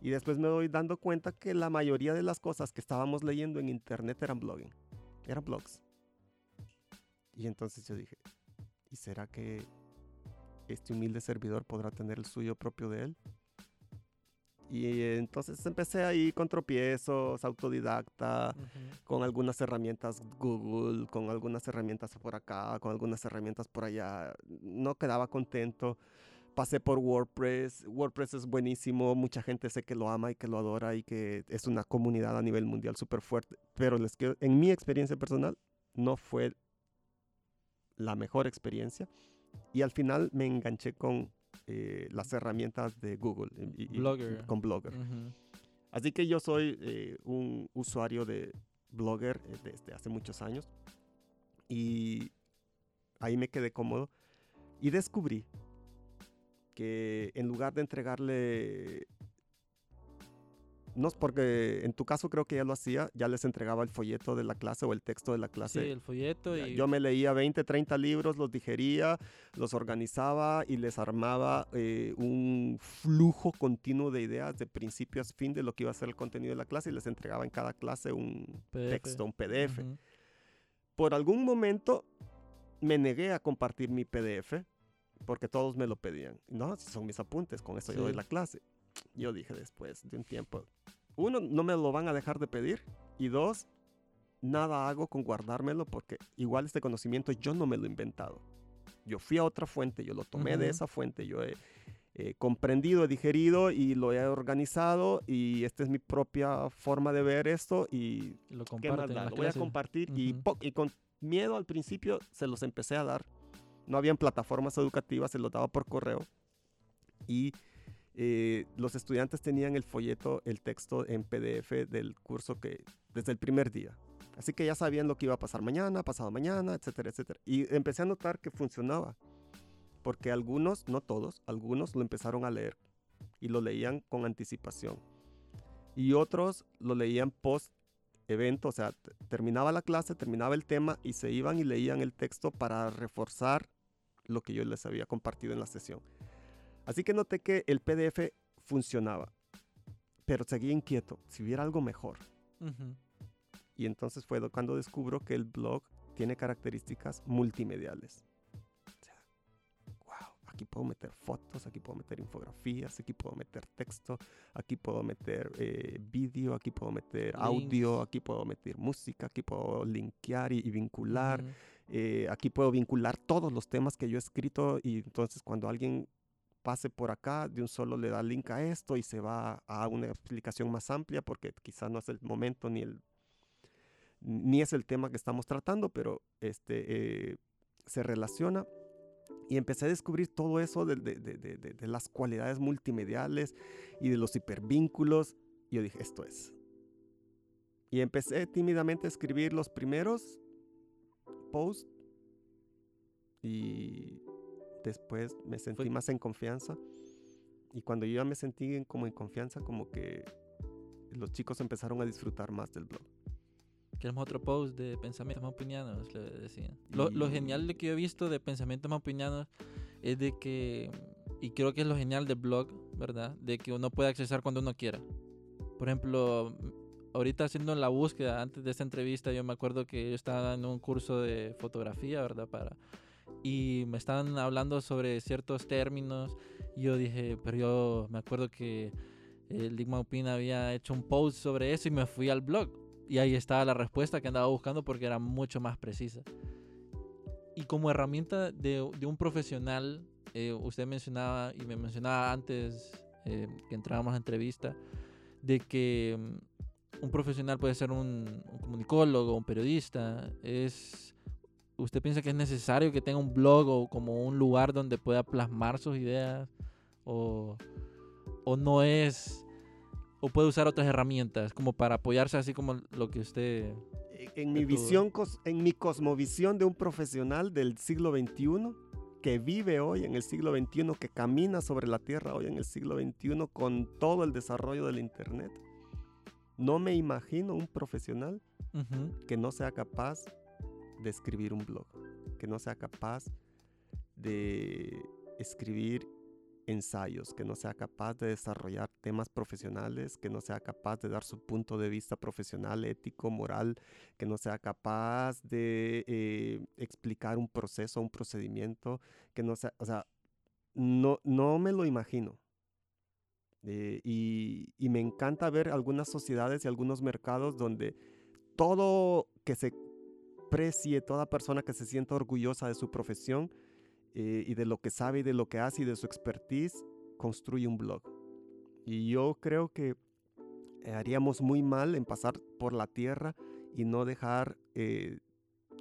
[SPEAKER 1] Y después me doy dando cuenta que la mayoría de las cosas que estábamos leyendo en Internet eran blogging, eran blogs. Y entonces yo dije, ¿y será que este humilde servidor podrá tener el suyo propio de él? Y entonces empecé ahí con tropiezos, autodidacta,
[SPEAKER 2] Ujú.
[SPEAKER 1] con algunas herramientas Google, con algunas herramientas por acá, con algunas herramientas por allá. No quedaba contento. Pasé por WordPress. WordPress es buenísimo. Mucha gente sé que lo ama y que lo adora y que es una comunidad a nivel mundial súper fuerte. Pero les quiero- en mi experiencia personal no fue la mejor experiencia. Y al final me enganché con eh, las herramientas de Google. y- y-
[SPEAKER 2] Blogger.
[SPEAKER 1] Con Blogger. Así que yo soy eh, un usuario de Blogger eh, desde hace muchos años y ahí me quedé cómodo y descubrí que en lugar de entregarle no, porque en tu caso creo que ya lo hacía, ya les entregaba el folleto de la clase o el texto de la clase.
[SPEAKER 2] Sí, el folleto. Y...
[SPEAKER 1] Yo me leía 20, 30 libros, los digería, los organizaba y les armaba eh, un flujo continuo de ideas de principio a fin de lo que iba a ser el contenido de la clase y les entregaba en cada clase un texto, un PDF. Por algún momento me negué a compartir mi PDF porque todos me lo pedían. No, son mis apuntes, con eso yo doy la clase yo dije después de un tiempo, uno, no me lo van a dejar de pedir. Y dos, nada hago con guardármelo porque igual este conocimiento yo no me lo he inventado. Yo fui a otra fuente, yo lo tomé de esa fuente, yo he, comprendido, he digerido y lo he organizado y esta es mi propia forma de ver esto y
[SPEAKER 2] lo, lo
[SPEAKER 1] voy a compartir y, y con miedo al principio se los empecé a dar. No habían plataformas educativas, se los daba por correo y eh, los estudiantes tenían el folleto, el texto en PDF del curso que desde el primer día. Así que ya sabían lo que iba a pasar mañana, pasado mañana, etcétera, etcétera. Y empecé a notar que funcionaba. Porque algunos, no todos, algunos lo empezaron a leer y lo leían con anticipación. Y otros lo leían post evento, o sea, terminaba la clase, terminaba el tema y se iban y leían el texto para reforzar lo que yo les había compartido en la sesión. Así que noté que el PDF funcionaba, pero seguía inquieto, si hubiera algo mejor. Y entonces fue cuando descubro que el blog tiene características multimediales. O sea, wow, aquí puedo meter fotos, aquí puedo meter infografías, aquí puedo meter texto, aquí puedo meter eh, vídeo, aquí puedo meter audio, aquí puedo meter música, aquí puedo linkear y, vincular. Eh, aquí puedo vincular todos los temas que yo he escrito y entonces cuando alguien pase por acá, de un solo le da link a esto y se va a una explicación más amplia porque quizás no es el momento ni ni es el tema que estamos tratando, pero este, eh, se relaciona. Y empecé a descubrir todo eso de, de, de, de, las cualidades multimediales y de los hipervínculos. Y yo dije, esto es. Y empecé tímidamente a escribir los primeros posts. Y después me sentí más en confianza. Y cuando yo ya me sentí como en confianza, como que los chicos empezaron a disfrutar más del blog.
[SPEAKER 2] Queremos otro post de pensamientos más opinados, le decían. Lo, lo, genial de que yo he visto de pensamientos más opinados es de que, y creo que es lo genial del blog, ¿verdad? De que uno puede accesar cuando uno quiera. Por ejemplo, ahorita haciendo la búsqueda, antes de esta entrevista, yo me acuerdo que yo estaba en un curso de fotografía, ¿verdad? Para y me estaban hablando sobre ciertos términos. Y yo dije, pero yo me acuerdo que el Opina había hecho un post sobre eso y me fui al blog. Y ahí estaba la respuesta que andaba buscando porque era mucho más precisa. Y como herramienta de, de un profesional, eh, usted mencionaba y me mencionaba antes eh, que entrábamos a entrevista, de que mm, un profesional puede ser un, un comunicólogo, un periodista, es ¿Usted piensa que es necesario que tenga un blog o como un lugar donde pueda plasmar sus ideas? ¿O, o no es... o puede usar otras herramientas como para apoyarse así como lo que usted...
[SPEAKER 1] En mi visión, en mi cosmovisión de un profesional del siglo XXI, que vive hoy en el siglo XXI, que camina sobre la tierra hoy en el siglo XXI con todo el desarrollo del Internet, no me imagino un profesional que no sea capaz de escribir un blog, que no sea capaz de escribir ensayos, que no sea capaz de desarrollar temas profesionales, que no sea capaz de dar su punto de vista profesional, ético, moral, que no sea capaz de eh, explicar un proceso, un procedimiento, que no sea, o sea, no, no me lo imagino. Eh, y, y me encanta ver algunas sociedades y algunos mercados donde todo que se aprecie toda persona que se sienta orgullosa de su profesión eh, y de lo que sabe y de lo que hace y de su expertise, construye un blog. Y yo creo que haríamos muy mal en pasar por la tierra y no dejar eh,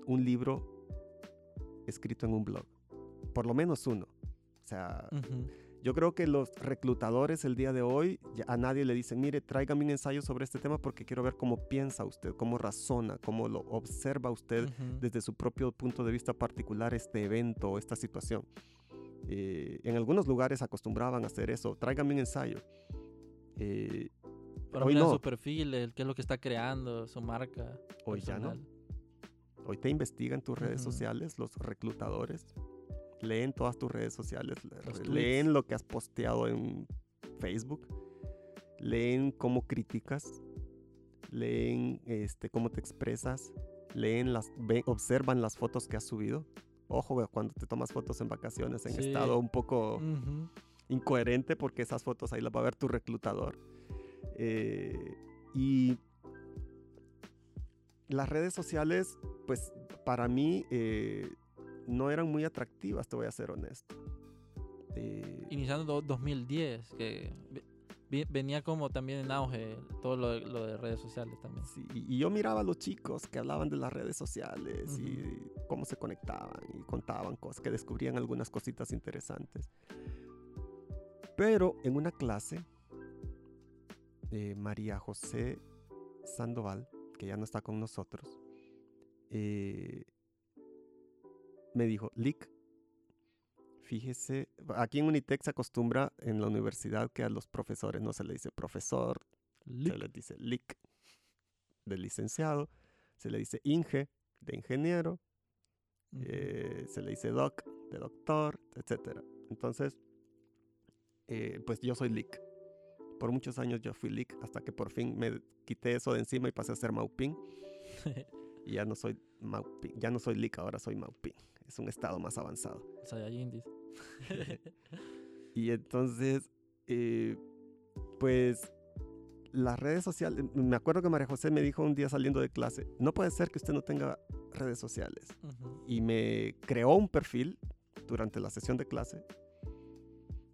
[SPEAKER 1] un libro escrito en un blog. Por lo menos uno. O sea, Yo creo que los reclutadores el día de hoy a nadie le dicen, mire, tráigame un ensayo sobre este tema porque quiero ver cómo piensa usted, cómo razona, cómo lo observa usted
[SPEAKER 2] Ujú.
[SPEAKER 1] desde su propio punto de vista particular este evento o esta situación. Eh, en algunos lugares acostumbraban a hacer eso, tráigame un ensayo. Eh,
[SPEAKER 2] Para
[SPEAKER 1] hoy
[SPEAKER 2] mirar
[SPEAKER 1] no.
[SPEAKER 2] su perfil, el- qué es lo que está creando, su marca.
[SPEAKER 1] hoy ya no.
[SPEAKER 2] personal.
[SPEAKER 1] Hoy te investigan tus redes
[SPEAKER 2] Ujú.
[SPEAKER 1] sociales, los reclutadores, leen todas tus redes sociales,
[SPEAKER 2] Los
[SPEAKER 1] leen
[SPEAKER 2] tweets.
[SPEAKER 1] lo que has posteado en Facebook, leen cómo criticas, leen este, cómo te expresas, leen las, ve- observan las fotos que has subido. Ojo, cuando te tomas fotos en vacaciones en
[SPEAKER 2] Sí.
[SPEAKER 1] estado un poco incoherente porque esas fotos ahí las va a ver tu reclutador. Eh, y las redes sociales, pues para mí eh, no eran muy atractivas, te voy a ser honesto. Eh,
[SPEAKER 2] Iniciando do- 2010, que venía como también en auge todo lo, de- lo de redes sociales también.
[SPEAKER 1] sí, y y yo miraba a los chicos que hablaban de las redes sociales y cómo se conectaban y contaban cosas, que descubrían algunas cositas interesantes. Pero en una clase, eh, María José Sandoval, que ya no está con nosotros, eh, me dijo, Lick, fíjese, aquí en Unitec se acostumbra en la universidad que a los profesores no se le dice profesor, se les dice LIC de licenciado, se le dice INGE de ingeniero, eh, se le dice doc de doctor, etc. Entonces, eh, pues yo soy LIC. Por muchos años yo fui LIC hasta que por fin me quité eso de encima y pasé a ser Maupin. Y ya no soy Maupin, ya no soy LIC, ahora soy Maupin. Es un estado más avanzado.
[SPEAKER 2] Saiyajin.
[SPEAKER 1] Y entonces, eh, pues las redes sociales, me acuerdo que María José me dijo un día saliendo de clase, no puede ser que usted no tenga redes sociales. Y me creó un perfil durante la sesión de clase.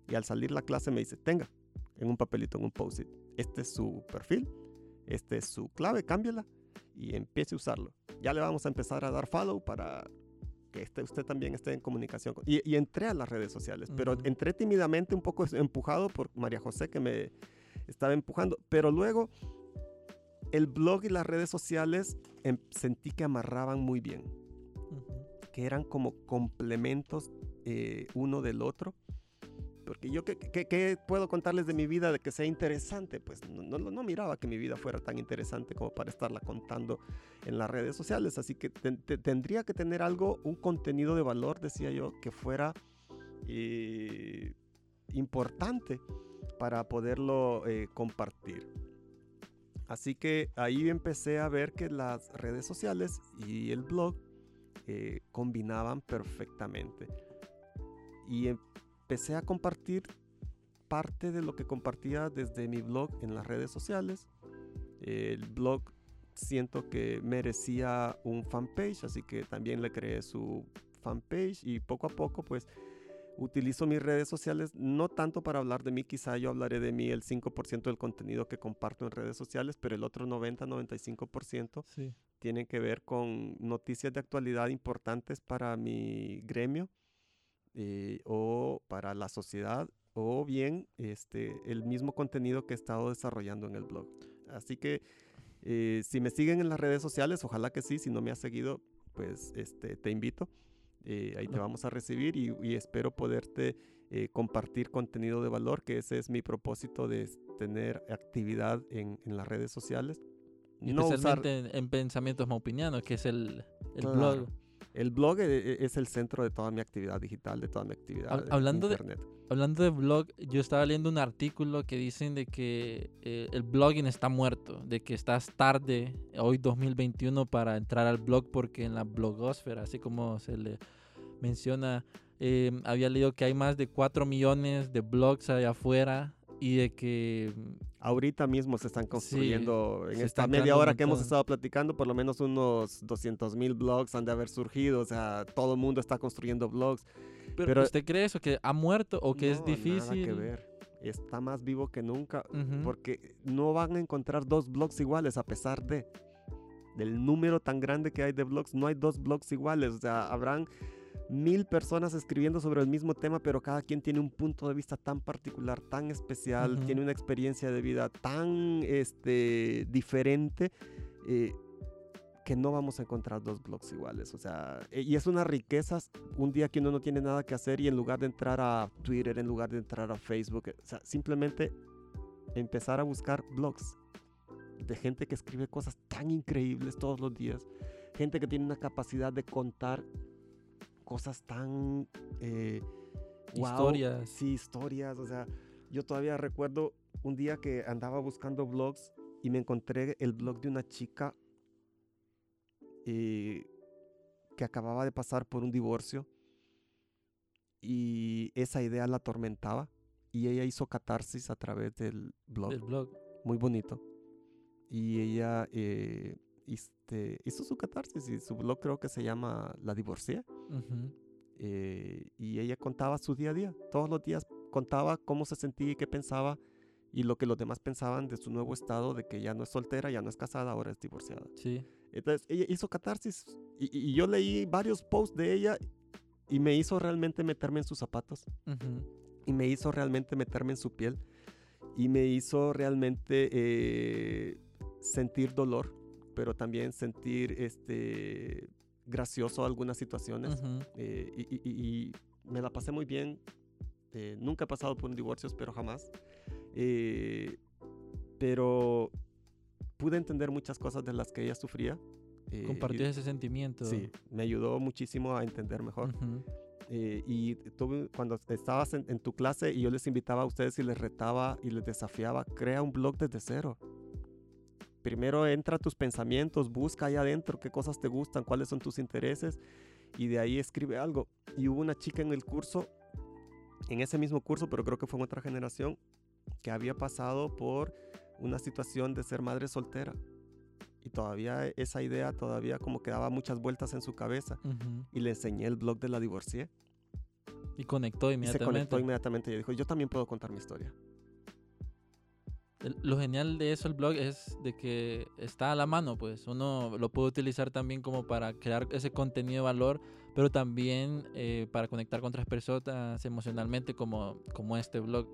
[SPEAKER 1] Y al salir la clase me dice, tenga, en un papelito, en un post-it, este es su perfil, este es su clave, cámbiala y empiece a usarlo. Ya le vamos a empezar a dar follow para que esté- usted también esté en comunicación. con-". Y, y entré a las redes sociales, pero
[SPEAKER 2] Ujú.
[SPEAKER 1] entré tímidamente, un poco empujado por María José que me estaba empujando. Pero luego el blog y las redes sociales em- sentí que amarraban muy bien que eran como complementos eh, uno del otro. Porque yo, ¿qué, puedo contarles de mi vida de que sea interesante? Pues no, no- miraba que mi vida fuera tan interesante como para estarla contando en las redes sociales. Así que ten- te- tendría que tener algo, un contenido de valor, decía yo, que fuera eh, importante para poderlo eh, compartir. Así que ahí empecé a ver que las redes sociales y el blog eh, combinaban perfectamente. Y empecé a compartir parte de lo que compartía desde mi blog en las redes sociales. El blog siento que merecía un fanpage, así que también le creé su fanpage y poco a poco pues utilizo mis redes sociales no tanto para hablar de mí, quizá yo hablaré de mí el 5% del contenido que comparto en redes sociales, pero el otro 90-95%
[SPEAKER 2] Sí.
[SPEAKER 1] tienen que ver con noticias de actualidad importantes para mi gremio eh, o para la sociedad o bien este, el mismo contenido que he estado desarrollando en el blog. Así que eh, si me siguen en las redes sociales, ojalá que sí, si no me has seguido, pues este, te invito. Eh, ahí te vamos a recibir y, y espero poderte eh, compartir contenido de valor, que ese es mi propósito de tener actividad en, en las redes sociales. No usar-
[SPEAKER 2] en, en Pensamientos Maupinianos, que es el, el
[SPEAKER 1] Claro.
[SPEAKER 2] blog.
[SPEAKER 1] El blog e- e- es el centro de toda mi actividad digital, de toda mi actividad.
[SPEAKER 2] Hablando de-
[SPEAKER 1] internet.
[SPEAKER 2] Hablando de blog, yo estaba leyendo un artículo que dicen de que eh, el blogging está muerto, de que estás tarde, hoy 2021, para entrar al blog porque en la blogosfera, así como se le menciona, eh, había leído que hay más de 4 millones de blogs allá afuera y de que
[SPEAKER 1] Ahorita mismo se están construyendo, en esta media hora que hemos estado platicando, por lo menos unos 200 mil blogs han de haber surgido. O sea, todo el mundo está construyendo blogs.
[SPEAKER 2] Pero,
[SPEAKER 1] Pero-
[SPEAKER 2] ¿usted cree eso? ¿Que ha muerto o que es difícil?
[SPEAKER 1] Nada que ver. Está más vivo que nunca. Porque no van a encontrar dos blogs iguales a pesar de del número tan grande que hay de blogs. No hay dos blogs iguales. O sea, habrán mil personas escribiendo sobre el mismo tema, pero cada quien tiene un punto de vista tan particular, tan especial,
[SPEAKER 2] Ujú.
[SPEAKER 1] tiene una experiencia de vida tan este, diferente. eh, que no vamos a encontrar dos blogs iguales. O sea, eh, y es una riqueza un día que uno no tiene nada que hacer y en lugar de entrar a Twitter, en lugar de entrar a Facebook, o sea, simplemente empezar a buscar blogs de gente que escribe cosas tan increíbles todos los días, gente que tiene una capacidad de contar cosas tan... eh, guau,
[SPEAKER 2] Historias.
[SPEAKER 1] Sí, historias. O sea, yo todavía recuerdo un día que andaba buscando blogs y me encontré el blog de una chica eh, que acababa de pasar por un divorcio y esa idea la atormentaba y ella hizo catarsis a través del blog
[SPEAKER 2] Del blog.
[SPEAKER 1] muy bonito. Y ella eh, este, hizo su catarsis y su blog creo que se llama La Divorcia.
[SPEAKER 2] Ujú.
[SPEAKER 1] eh, y ella contaba su día a día. Todos los días contaba cómo se sentía y qué pensaba y lo que los demás pensaban de su nuevo estado, de que ya no es soltera, ya no es casada, ahora es divorciada.
[SPEAKER 2] Sí.
[SPEAKER 1] Entonces ella hizo catarsis y, y- yo leí varios posts de ella y me hizo realmente meterme en sus zapatos
[SPEAKER 2] Ujú.
[SPEAKER 1] y me hizo realmente meterme en su piel y me hizo realmente eh, sentir dolor, pero también sentir este gracioso algunas situaciones eh, y, y- y- y me la pasé muy bien. eh, nunca he pasado por un divorcio, pero jamás. Eh, pero pude entender muchas cosas de las que ella sufría.
[SPEAKER 2] Compartió ese sentimiento.
[SPEAKER 1] Sí, me ayudó muchísimo a entender mejor. Eh, y cuando estabas en, en tu clase y yo les invitaba a ustedes y les retaba y les desafiaba, crea un blog desde cero. Primero entra a tus pensamientos, busca ahí adentro qué cosas te gustan, cuáles son tus intereses y de ahí escribe algo. Y hubo una chica en el curso, en ese mismo curso, pero creo que fue en otra generación, que había pasado por una situación de ser madre soltera. Y todavía esa idea todavía como que daba muchas vueltas en su cabeza. Y le enseñé el blog de la divorcié.
[SPEAKER 2] Y conectó
[SPEAKER 1] Y se
[SPEAKER 2] inmediatamente.
[SPEAKER 1] conectó inmediatamente y dijo, yo también puedo contar mi historia.
[SPEAKER 2] Lo genial de eso, el blog, es de que está a la mano, pues uno lo puede utilizar también como para crear ese contenido de valor, pero también eh, para conectar con otras personas emocionalmente, como, como este blog.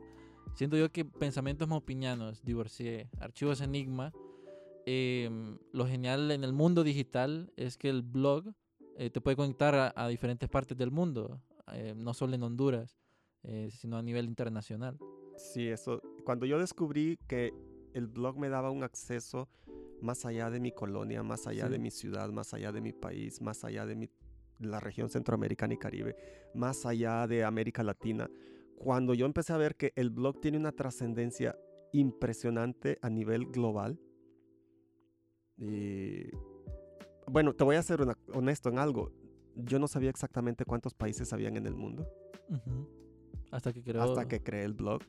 [SPEAKER 2] Siento yo que Pensamientos Mopinianos, Divorcié, Archivos Enigma, em, lo genial en el mundo digital es que el blog eh, te puede conectar a, a diferentes partes del mundo, eh, no solo en Honduras, eh, sino a nivel internacional.
[SPEAKER 1] Sí, eso. Cuando yo descubrí que el blog me daba un acceso más allá de mi colonia, más allá de mi ciudad, más allá de mi país, más allá de mi, la región centroamericana y caribe, más allá de América Latina, cuando yo empecé a ver que el blog tiene una trascendencia impresionante a nivel global, y bueno, te voy a ser una- honesto en algo. Yo no sabía exactamente cuántos países habían en el mundo.
[SPEAKER 2] Hasta que creó...
[SPEAKER 1] hasta que creé el blog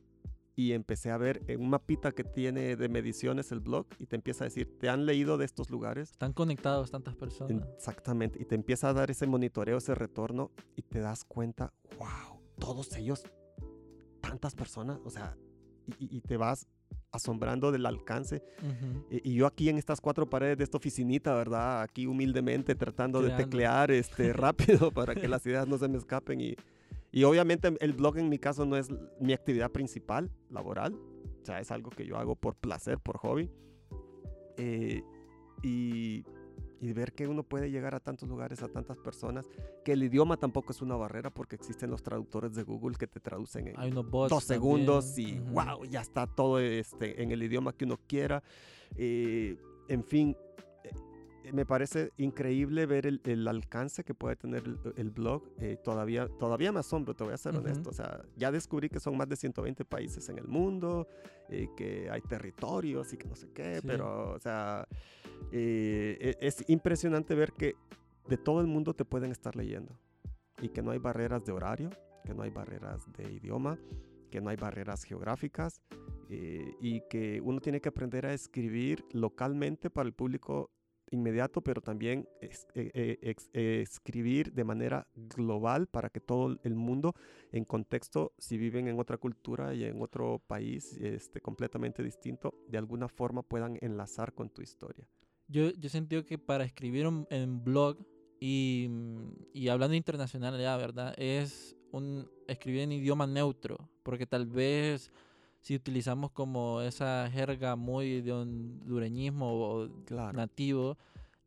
[SPEAKER 1] y empecé a ver en un mapita que tiene de mediciones el blog y te empieza a decir, ¿te han leído de estos lugares?
[SPEAKER 2] Están conectados tantas personas.
[SPEAKER 1] Exactamente, y te empieza a dar ese monitoreo, ese retorno y te das cuenta, wow, todos ellos, tantas personas, o sea, y, te vas asombrando del alcance.
[SPEAKER 2] Ujú.
[SPEAKER 1] Y, y yo aquí en estas cuatro paredes de esta oficinita, ¿verdad? Aquí humildemente tratando de teclear este, rápido para que las ideas no se me escapen. Y, y obviamente el blog en mi caso no es mi actividad principal, laboral. O sea, es algo que yo hago por placer, por hobby. Eh, y, y ver que uno puede llegar a tantos lugares, a tantas personas, que el idioma tampoco es una barrera porque existen los traductores de Google que te traducen en,
[SPEAKER 2] Hay
[SPEAKER 1] dos segundos y
[SPEAKER 2] también. Ujú.
[SPEAKER 1] wow, ya está todo este, en el idioma que uno quiera. Eh, en fin, me parece increíble ver el, el alcance que puede tener el, el blog. Eh, todavía, todavía me asombro, te voy a ser
[SPEAKER 2] Ujú.
[SPEAKER 1] honesto. O sea, ya descubrí que son más de 120 países en el mundo, eh, que hay territorios y que no sé qué,
[SPEAKER 2] Sí.
[SPEAKER 1] pero, o sea, eh, e- es impresionante ver que de todo el mundo te pueden estar leyendo y que no hay barreras de horario, que no hay barreras de idioma, que no hay barreras geográficas eh, y que uno tiene que aprender a escribir localmente para el público inmediato, pero también eh, eh, escribir de manera global para que todo el mundo en contexto, si viven en otra cultura y en otro país este, completamente distinto, de alguna forma puedan enlazar con tu historia.
[SPEAKER 2] Yo, yo he sentido que para escribir un- en blog Y, y hablando internacional ya, ¿verdad? Es un escribir en idioma neutro, porque tal vez si utilizamos como esa jerga muy de hondureñismo o nativo,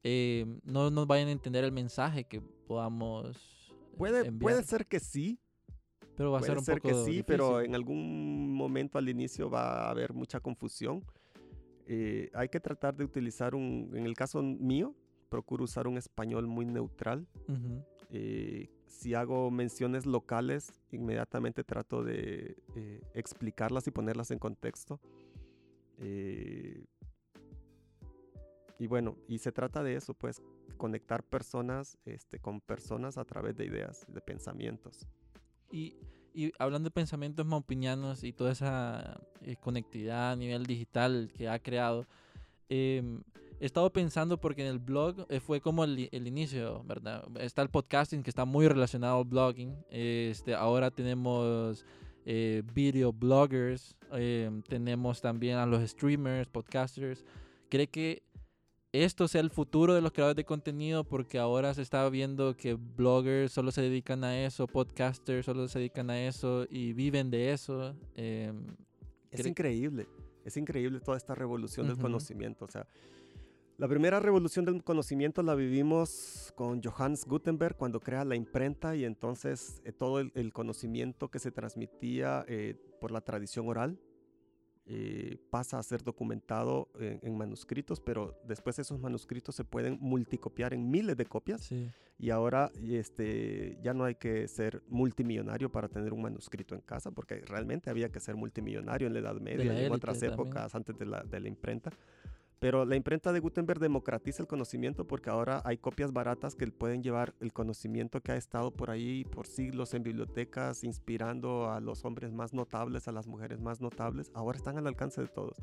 [SPEAKER 2] eh, no nos vayan a entender el mensaje que podamos
[SPEAKER 1] puede, Puede ser que sí.
[SPEAKER 2] Pero va a ser un
[SPEAKER 1] ser que sí, pero en algún momento al inicio va a haber mucha confusión. Eh, hay que tratar de utilizar un, en el caso mío, procuro usar un español muy neutral. Eh, si hago menciones locales, inmediatamente trato de eh, explicarlas y ponerlas en contexto. y bueno, y se trata de eso, pues, conectar personas este, con personas a través de ideas, de pensamientos.
[SPEAKER 2] Y, y hablando de pensamientos maupinianos y toda esa conectividad a nivel digital que ha creado, eh, he estado pensando porque en el blog eh, fue como el, el, inicio, ¿verdad? Está el podcasting que está muy relacionado al blogging. Este, ahora tenemos eh, video bloggers, eh, tenemos también a los streamers, podcasters. ¿Cree que esto sea el futuro de los creadores de contenido? Porque ahora se está viendo que bloggers solo se dedican a eso, podcasters solo se dedican a eso y viven de eso. Em,
[SPEAKER 1] es increíble, es increíble toda esta revolución del conocimiento. O sea, la primera revolución del conocimiento la vivimos con Johannes Gutenberg cuando crea la imprenta y entonces eh, todo el, conocimiento que se transmitía eh, por la tradición oral eh, pasa a ser documentado en, manuscritos, pero después esos manuscritos se pueden multicopiar en miles de copias y ahora este, ya no hay que ser multimillonario para tener un manuscrito en casa, porque realmente había que ser multimillonario en la Edad Media y en otras épocas antes de la, de la imprenta. Pero la imprenta de Gutenberg democratiza el conocimiento porque ahora hay copias baratas que pueden llevar el conocimiento que ha estado por ahí por siglos en bibliotecas, inspirando a los hombres más notables, a las mujeres más notables. Ahora están al alcance de todos.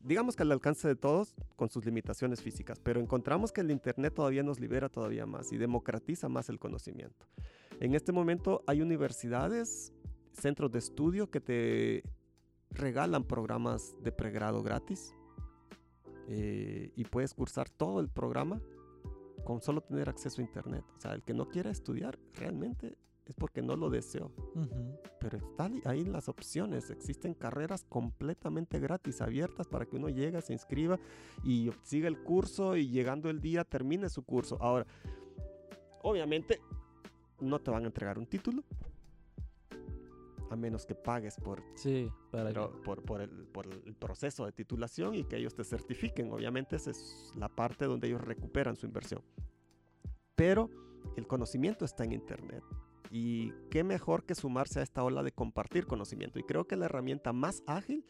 [SPEAKER 1] Digamos que al alcance de todos con sus limitaciones físicas, pero encontramos que el Internet todavía nos libera todavía más y democratiza más el conocimiento. En este momento hay universidades, centros de estudio que te regalan programas de pregrado gratis eh, y puedes cursar todo el programa con solo tener acceso a internet. O sea, el que no quiera estudiar realmente es porque no lo deseó. Pero están ahí las opciones. Existen carreras completamente gratis, abiertas para que uno llegue, se inscriba y siga el curso y llegando el día termine su curso. Ahora, obviamente no te van a entregar un título, a menos que pagues por,
[SPEAKER 2] sí,
[SPEAKER 1] por, por, el, por, el, proceso de titulación y que ellos te certifiquen. Obviamente esa es la parte donde ellos recuperan su inversión. Pero el conocimiento está en Internet. Y qué mejor que sumarse a esta ola de compartir conocimiento. Y creo que la herramienta más ágil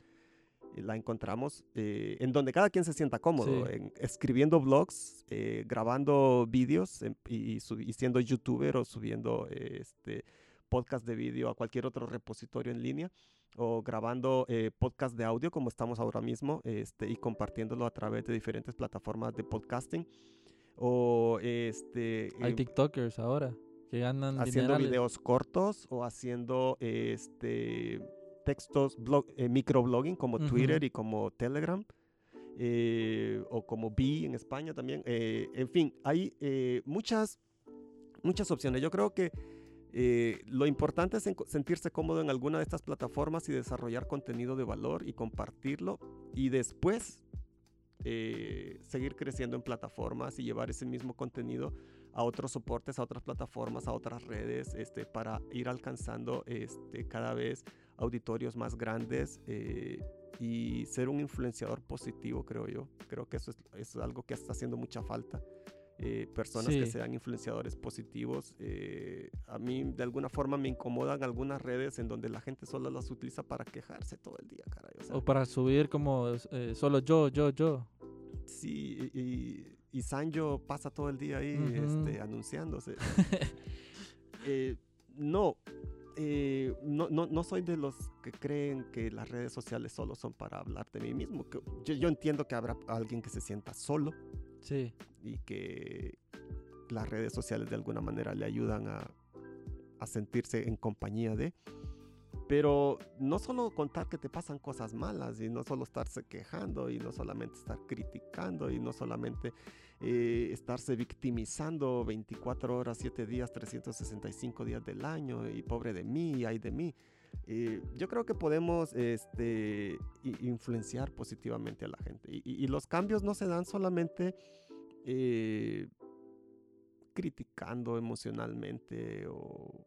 [SPEAKER 1] eh, la encontramos eh, en donde cada quien se sienta cómodo, en, escribiendo blogs, eh, grabando vídeos y, y, siendo youtuber o subiendo este, podcast de vídeo a cualquier otro repositorio en línea o grabando eh, podcast de audio como estamos ahora mismo este, y compartiéndolo a través de diferentes plataformas de podcasting. O este...
[SPEAKER 2] Hay eh, TikTokers ahora que ganan
[SPEAKER 1] Haciendo videos cortos o haciendo este textos, blog, eh, microblogging como Twitter y como Telegram. o como B en España también. en fin, hay muchas, muchas opciones. Yo creo que eh, lo importante es sentirse cómodo en alguna de estas plataformas y desarrollar contenido de valor y compartirlo y después eh, seguir creciendo en plataformas y llevar ese mismo contenido a otros soportes, a otras plataformas, a otras redes, este, para ir alcanzando este, cada vez auditorios más grandes eh, y ser un influenciador positivo, creo yo. Creo que eso es, es algo que está haciendo mucha falta. Eh, personas que sean influenciadores positivos. Eh, a mí de alguna forma me incomodan algunas redes en donde la gente solo las utiliza para quejarse todo el día, caray.
[SPEAKER 2] O, para subir como eh, solo yo, yo, yo.
[SPEAKER 1] Sí, y, y Sanjo pasa todo el día ahí este, anunciándose. no, no, no, no, soy de los que creen que las redes sociales solo son para hablar de mí mismo. yo, yo, entiendo que habrá alguien que se sienta solo
[SPEAKER 2] Sí.
[SPEAKER 1] Y que las redes sociales de alguna manera le ayudan a, a sentirse en compañía de. Pero no solo contar que te pasan cosas malas y no solo estarse quejando y no solamente estar criticando y no solamente eh, estarse victimizando 24 horas, 7 días, 365 días del año y pobre de mí, ay de mí. Eh, yo creo que podemos este, influenciar positivamente a la gente. Y, los cambios no se dan solamente eh, criticando emocionalmente o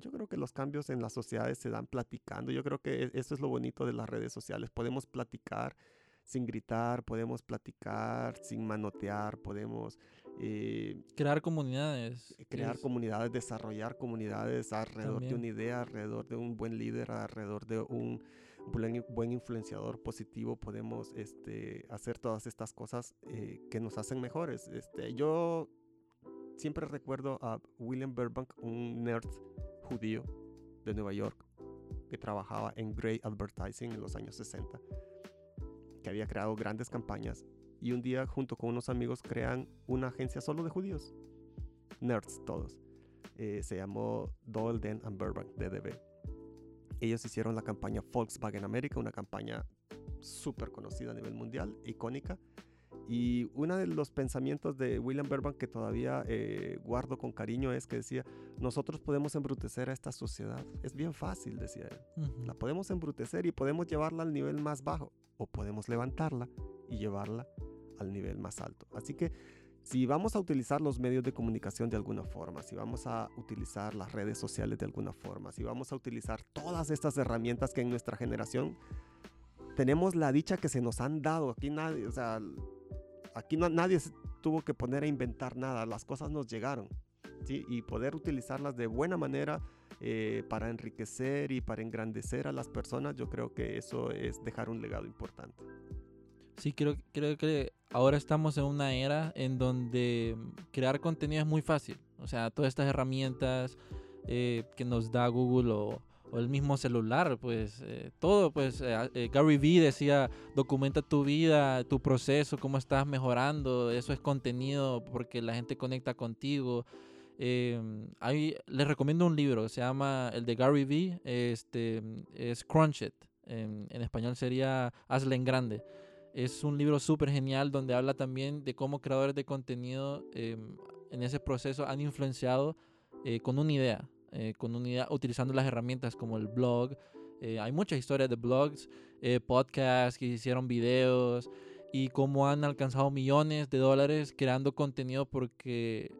[SPEAKER 1] yo creo que los cambios en las sociedades se dan platicando. Yo creo que e, eso es lo bonito de las redes sociales. Podemos platicar sin gritar, podemos platicar sin manotear, podemos...
[SPEAKER 2] Eh, crear comunidades.
[SPEAKER 1] Eh, crear comunidades, desarrollar comunidades alrededor de una idea, alrededor de un buen líder, alrededor de un buen, influenciador positivo. Podemos este, hacer todas estas cosas eh, que nos hacen mejores. Este, yo siempre recuerdo a William Burbank, un nerd judío de Nueva York que trabajaba en Grey Advertising en los años 60 que había creado grandes campañas y un día junto con unos amigos crean una agencia solo de judíos, nerds todos. Eh, se llamó Doyle, Den and Burbank, DDB. Ellos hicieron la campaña Volkswagen América, una campaña súper conocida a nivel mundial, icónica, y uno de los pensamientos de William Burbank que todavía eh, guardo con cariño es que decía, nosotros podemos embrutecer a esta sociedad. Es bien fácil, decía él. La podemos embrutecer y podemos llevarla al nivel más bajo o podemos levantarla y llevarla al nivel más alto. Así que si vamos a utilizar los medios de comunicación de alguna forma, si vamos a utilizar las redes sociales de alguna forma, si vamos a utilizar todas estas herramientas que en nuestra generación tenemos la dicha que se nos han dado. Aquí nadie, o sea, aquí nadie tuvo que poner a inventar nada, las cosas nos llegaron. Y poder utilizarlas de buena manera eh, para enriquecer y para engrandecer a las personas, yo creo que eso es dejar un legado importante.
[SPEAKER 2] Sí, creo, creo que ahora estamos en una era en donde crear contenido es muy fácil. O sea, todas estas herramientas eh, que nos da Google o, el mismo celular, pues eh, todo, pues eh, eh, Gary Vee decía, documenta tu vida, tu proceso, cómo estás mejorando, eso es contenido porque la gente conecta contigo. Hay, les recomiendo un libro, se llama el de Gary Vee, este, es Crunch It, en, en español sería Hazle en Grande. Es un libro súper genial donde habla también de cómo creadores de contenido en ese proceso han influenciado con una idea. Eh, con unidad, utilizando las herramientas como el blog. Eh, hay muchas historias de blogs, eh, podcasts que hicieron videos y cómo han alcanzado millones de dólares creando contenido porque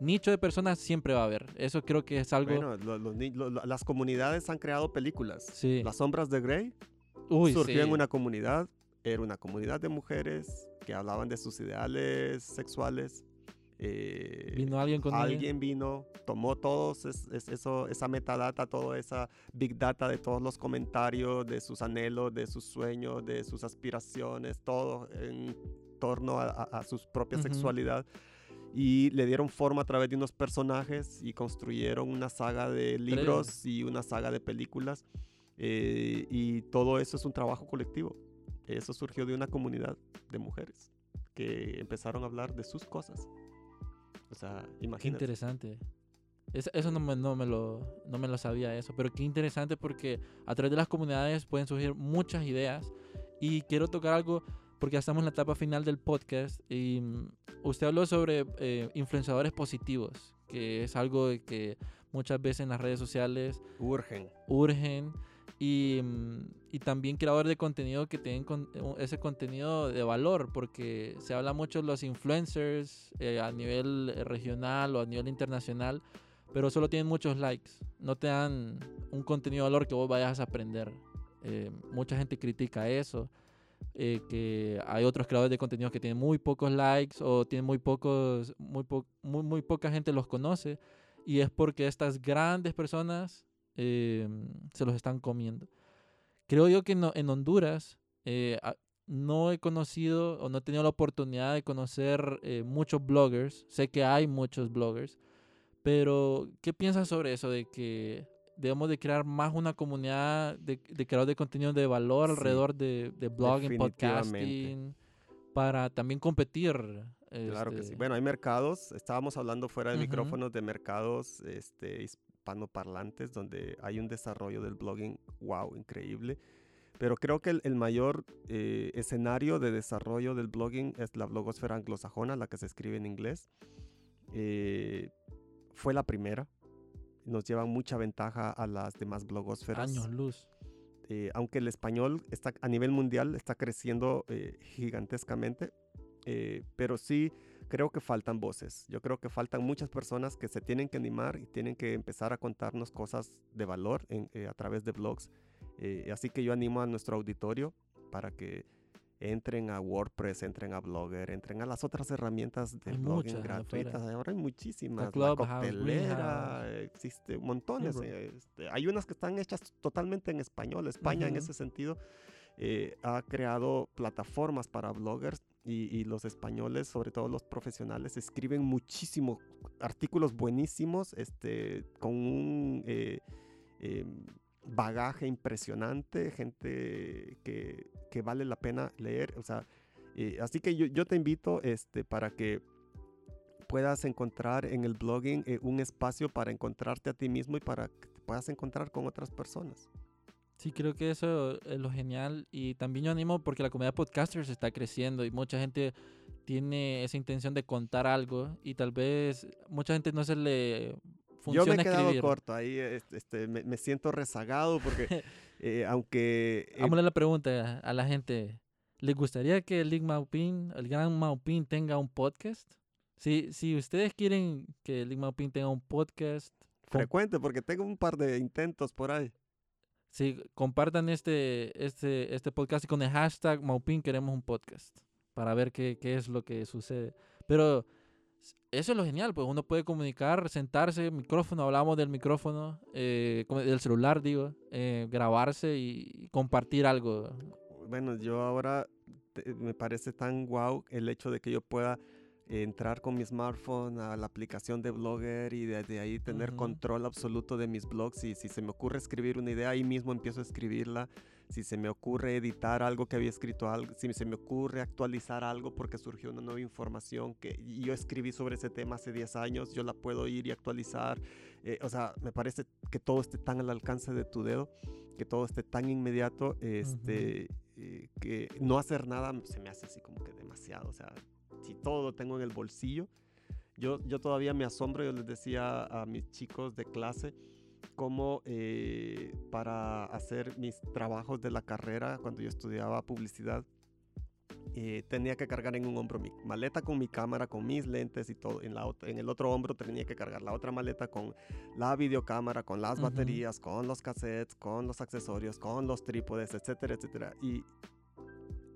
[SPEAKER 2] nicho de personas siempre va a haber. Eso creo que es algo...
[SPEAKER 1] Bueno, las comunidades han creado películas. Sí. Las sombras de Grey surgió en una comunidad, era una comunidad de mujeres que hablaban de sus ideales sexuales
[SPEAKER 2] eh, vino alguien con
[SPEAKER 1] alguien vino, tomó todos eso, esa metadata, toda esa big data de todos los comentarios, de sus anhelos, de sus sueños, de sus aspiraciones, todo en torno a, su propia sexualidad. Y le dieron forma a través de unos personajes y construyeron una saga de libros y una saga de películas. Eh, y todo eso es un trabajo colectivo. Eso surgió de una comunidad de mujeres que empezaron a hablar de sus cosas. O sea, imagínate. Qué
[SPEAKER 2] interesante. eso no me, no, me lo, no me lo sabía eso, pero qué interesante porque a través de las comunidades pueden surgir muchas ideas y quiero tocar algo porque ya estamos en la etapa final del podcast y mm, usted habló sobre eh, influenciadores positivos, que es algo que muchas veces en las redes sociales
[SPEAKER 1] urgen.
[SPEAKER 2] Urgen Mm, y, también creadores de contenido que tienen eh, ese contenido de valor, porque se habla mucho de los influencers eh, a nivel eh, regional o a nivel internacional, pero solo tienen muchos likes, no te dan un contenido de valor que vos vayas a aprender. mucha gente critica eso, que hay otros creadores de contenido que tienen muy pocos likes o tienen muy pocos, muy, muy, muy poca gente los conoce, y es porque estas grandes personas eh, se los están comiendo. Creo yo que en Honduras eh, no he conocido o no he tenido la oportunidad de conocer eh, muchos bloggers. Sé que hay muchos bloggers, pero ¿qué piensas sobre eso? De que debemos de crear más una comunidad de, de creadores de contenido de valor alrededor de, de blogging, podcasting, para también competir.
[SPEAKER 1] Claro que sí. Este bueno, hay mercados, estábamos hablando fuera de micrófonos de mercados este, hispanoparlantes, donde hay un desarrollo del blogging, wow, increíble. Pero creo que el, mayor eh, escenario de desarrollo del blogging es la blogosfera anglosajona, la que se escribe en inglés. Eh, fue la primera. Nos lleva mucha ventaja a las demás blogosferas.
[SPEAKER 2] Años luz.
[SPEAKER 1] Eh, aunque el español está a nivel mundial está creciendo gigantescamente, pero sí creo que faltan voces. Yo creo que faltan muchas personas que se tienen que animar y tienen que empezar a contarnos cosas de valor a través de blogs eh, así que yo animo a nuestro auditorio para que entren a WordPress, entren a Blogger, entren a las otras herramientas de blogging gratuitas. Ahora hay muchísimas. La, coctelera, existe montones. Este, hay unas que están hechas totalmente en español. España en ese sentido eh, ha creado plataformas para bloggers y, los españoles, sobre todo los profesionales, escriben muchísimo artículos buenísimos, este, con un eh, em, bagaje impresionante, gente que, que vale la pena leer. O sea, eh, así que yo, yo, te invito este, para que puedas encontrar en el blogging eh, un espacio para encontrarte a ti mismo y para que te puedas encontrar con otras personas.
[SPEAKER 2] Sí, creo que eso es lo genial y también yo animo porque la comunidad podcasters está creciendo y mucha gente tiene esa intención de contar algo y tal vez mucha gente no se le
[SPEAKER 1] yo me he quedado corto ahí, este, me, siento rezagado porque eh, aunque...
[SPEAKER 2] Eh, la pregunta a la gente. ¿Les gustaría que el Maupin, el gran Maupin, tenga un podcast? Si, si ustedes quieren que el Maupin tenga un podcast...
[SPEAKER 1] Frecuente, porque tengo un par de intentos por ahí.
[SPEAKER 2] Sí, compartan este, este, este podcast y con el hashtag Maupin queremos un podcast para ver qué, qué es lo que sucede. Pero eso es lo genial, pues uno puede comunicar, sentarse, micrófono, hablamos del micrófono, eh, del celular, digo, eh, grabarse y compartir algo.
[SPEAKER 1] Bueno, yo ahora me parece tan guau el hecho de que yo pueda entrar con mi smartphone a la aplicación de Blogger y desde ahí tener control absoluto de mis blogs y si se me ocurre escribir una idea, ahí mismo empiezo a escribirla si se me ocurre editar algo que había escrito algo, si se me ocurre actualizar algo porque surgió una nueva información que yo escribí sobre ese tema hace 10 años, yo la puedo ir y actualizar. Eh, o sea, me parece que todo esté tan al alcance de tu dedo, que todo esté tan inmediato, este, eh, que no hacer nada se me hace así como que demasiado. O sea, si todo lo tengo en el bolsillo, yo, yo todavía me asombro, yo les decía a mis chicos de clase, como eh, para hacer mis trabajos de la carrera cuando yo estudiaba publicidad. Eh, tenía que cargar en un hombro mi maleta con mi cámara, con mis lentes y todo. En, la, en el otro hombro tenía que cargar la otra maleta con la videocámara, con las baterías, con los cassettes, con los accesorios, con los trípodes, etcétera, etcétera. Y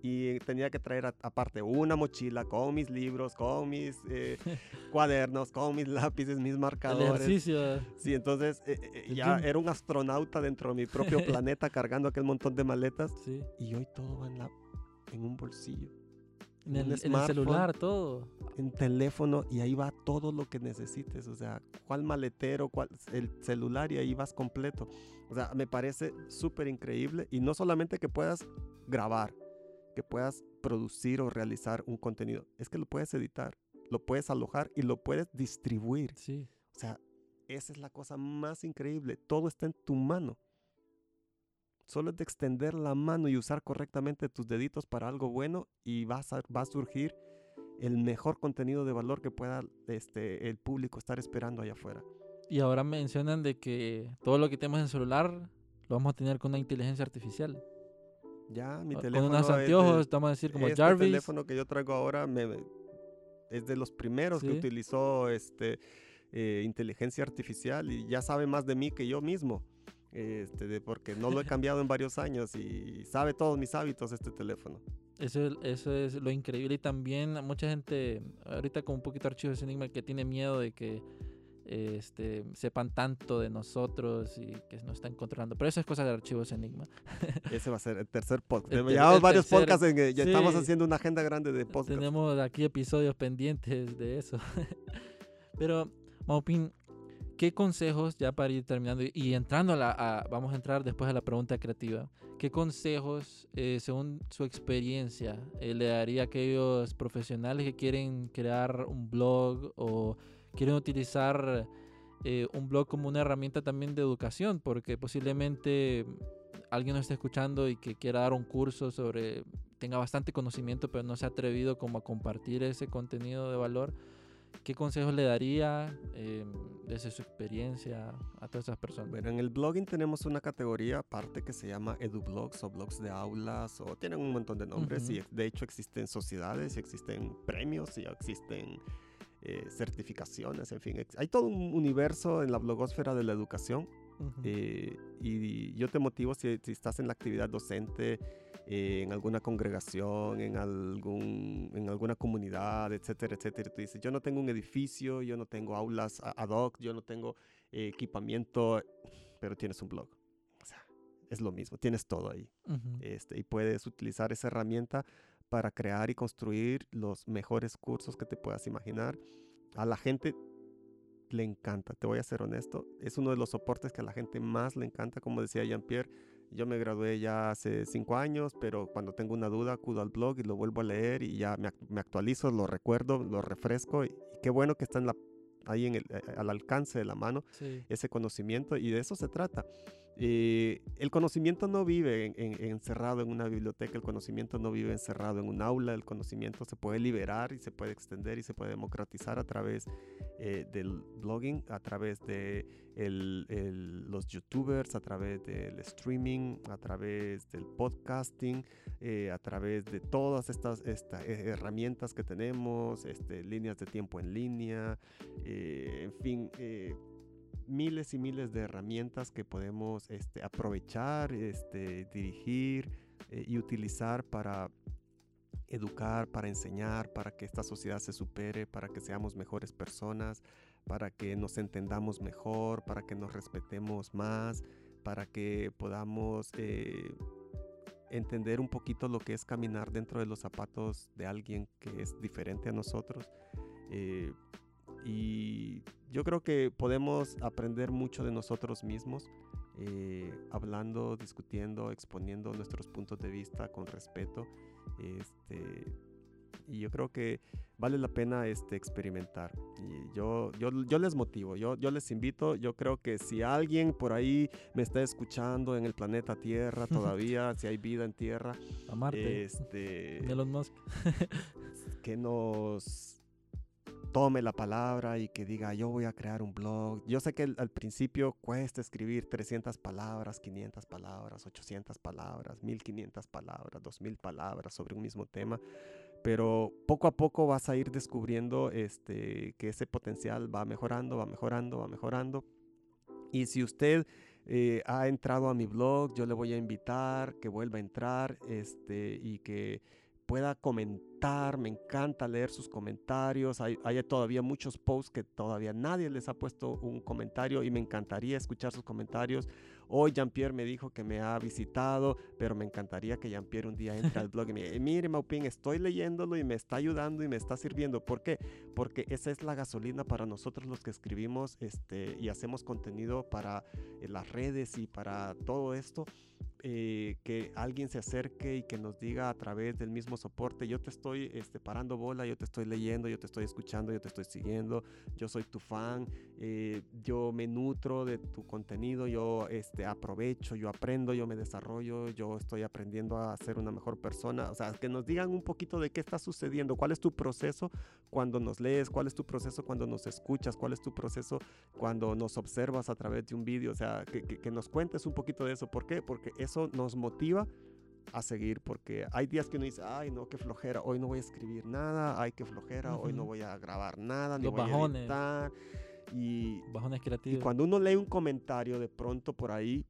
[SPEAKER 1] y tenía que traer aparte una mochila con mis libros, con mis eh, cuadernos, con mis lápices, mis marcadores.
[SPEAKER 2] ejercicio.
[SPEAKER 1] Sí, entonces eh, eh, ya era un astronauta dentro de mi propio planeta cargando aquel montón de maletas. Sí. Y hoy todo va en, la, en un bolsillo.
[SPEAKER 2] En el, en el, celular, todo.
[SPEAKER 1] En teléfono y ahí va todo lo que necesites. O sea, cuál maletero, cuál, el celular y ahí vas completo. O sea, me parece súper increíble. Y no solamente que puedas grabar, que puedas producir o realizar un contenido. Es que lo puedes editar, lo puedes alojar y lo puedes distribuir.
[SPEAKER 2] Sí.
[SPEAKER 1] O sea, esa es la cosa más increíble. Todo está en tu mano. Solo es de extender la mano y usar correctamente tus deditos para algo bueno y va a, va a surgir el mejor contenido de valor que pueda este, el público estar esperando allá afuera.
[SPEAKER 2] Y ahora mencionan de que todo lo que tenemos en el celular lo vamos a tener con una inteligencia artificial.
[SPEAKER 1] Ya, mi teléfono. Con
[SPEAKER 2] unos anteojos, vamos a decir, como este Jarvis.
[SPEAKER 1] El teléfono que yo traigo ahora me, es de los primeros que utilizó este, eh, inteligencia artificial y ya sabe más de mí que yo mismo. Este, porque no lo he cambiado en varios años y sabe todos mis hábitos este teléfono.
[SPEAKER 2] Eso, eso es lo increíble y también mucha gente, ahorita con un poquito archivos enigma, que tiene miedo de que este, sepan tanto de nosotros y que nos están controlando. Pero eso es cosa de archivos Enigma.
[SPEAKER 1] Ese va a ser el tercer podcast. Llevamos varios podcasts en ya estamos haciendo una agenda grande de podcasts.
[SPEAKER 2] Tenemos aquí episodios pendientes de eso. Pero, Maupin, ¿qué consejos, ya para ir terminando y entrando a la, vamos a entrar después a la pregunta creativa, ¿qué consejos, eh, según su experiencia, eh, le daría a aquellos profesionales que quieren crear un blog o quieren utilizar eh, un blog como una herramienta también de educación, porque posiblemente alguien nos esté escuchando y que quiera dar un curso sobre, tenga bastante conocimiento, pero no se ha atrevido como a compartir ese contenido de valor. ¿Qué consejos le daría eh, desde su experiencia a todas esas personas?
[SPEAKER 1] Bueno, en el blogging tenemos una categoría aparte que se llama edublogs o blogs de aulas o tienen un montón de nombres y de hecho existen sociedades y existen premios y existen eh, certificaciones, en fin, hay todo un universo en la blogosfera de la educación eh, y yo te motivo si, si, estás en la actividad docente, eh, en alguna congregación, en, algún, en alguna comunidad, etcétera, etcétera. Tú dices, yo no tengo un edificio, yo no tengo aulas ad hoc, yo no tengo equipamiento, pero tienes un blog. O sea, es lo mismo, tienes todo ahí. este, y puedes utilizar esa herramienta para crear y construir los mejores cursos que te puedas imaginar. A la gente le encanta, te voy a ser honesto, es uno de los soportes que a la gente más le encanta, como decía Jean-Pierre, yo me gradué ya hace cinco años, pero cuando tengo una duda acudo al blog y lo vuelvo a leer y ya me, actualizo, lo recuerdo, lo refresco y, qué bueno que está en la, ahí en el, eh, al alcance de la mano ese conocimiento y de eso se trata. Eh, el conocimiento no vive encerrado en una biblioteca, el conocimiento no vive encerrado en un aula, el conocimiento se puede liberar y se puede extender y se puede democratizar a través eh, del blogging, a través de los youtubers, a través del streaming, a través del podcasting, eh, a través de todas estas, herramientas que tenemos, este, líneas de tiempo en línea, en fin miles y miles de herramientas que podemos este, aprovechar, este, dirigir eh, y utilizar para educar, para enseñar, para que esta sociedad se supere, para que seamos mejores personas, para que nos entendamos mejor, para que nos respetemos más, para que podamos eh, entender un poquito lo que es caminar dentro de los zapatos de alguien que es diferente a nosotros. Eh, y yo creo que podemos aprender mucho de nosotros mismos, eh, hablando, discutiendo, exponiendo nuestros puntos de vista con respeto. Este, y yo creo que vale la pena este, experimentar. Y yo, yo, yo les motivo, yo, yo les invito. Yo creo que si alguien por ahí me está escuchando en el planeta Tierra todavía, si hay vida en Tierra,
[SPEAKER 2] a
[SPEAKER 1] Este,
[SPEAKER 2] Elon Musk.
[SPEAKER 1] que nos tome la palabra y que diga, yo voy a crear un blog. Yo sé que al principio cuesta escribir 300 palabras, 500 palabras, 800 palabras, 1500 palabras, 2000 palabras sobre un mismo tema, pero poco a poco vas a ir descubriendo este, que ese potencial va mejorando, va mejorando, va mejorando. Y si usted eh, ha entrado a mi blog, yo le voy a invitar que vuelva a entrar este, y que pueda comentar, me encanta leer sus comentarios, hay, todavía muchos posts que todavía nadie les ha puesto un comentario y me encantaría escuchar sus comentarios. Hoy Jean-Pierre me dijo que me ha visitado, pero me encantaría que Jean-Pierre un día entre al blog y me diga, mire Maupin, estoy leyéndolo y me está ayudando y me está sirviendo. ¿Por qué? Porque esa es la gasolina para nosotros los que escribimos este, y hacemos contenido para eh, las redes y para todo esto. Eh, que alguien se acerque y que nos diga a través del mismo soporte, yo te estoy este, parando bola, yo te estoy leyendo, yo te estoy escuchando, yo te estoy siguiendo, yo soy tu fan, eh, yo me nutro de tu contenido, yo este, aprovecho, yo aprendo, yo me desarrollo, yo estoy aprendiendo a ser una mejor persona. O sea, que nos digan un poquito de qué está sucediendo, cuál es tu proceso cuando nos lees, cuál es tu proceso cuando nos escuchas, cuál es tu proceso cuando nos observas a través de un vídeo, o sea, que, que nos cuentes un poquito de eso. ¿Por qué? Porque es eso nos motiva a seguir porque hay días que uno dice, ay no, qué flojera, hoy no voy a escribir nada, ay qué flojera, hoy no voy a grabar nada, ni voy a editar. Y,
[SPEAKER 2] bajones creativos.
[SPEAKER 1] y cuando uno lee un comentario de pronto por ahí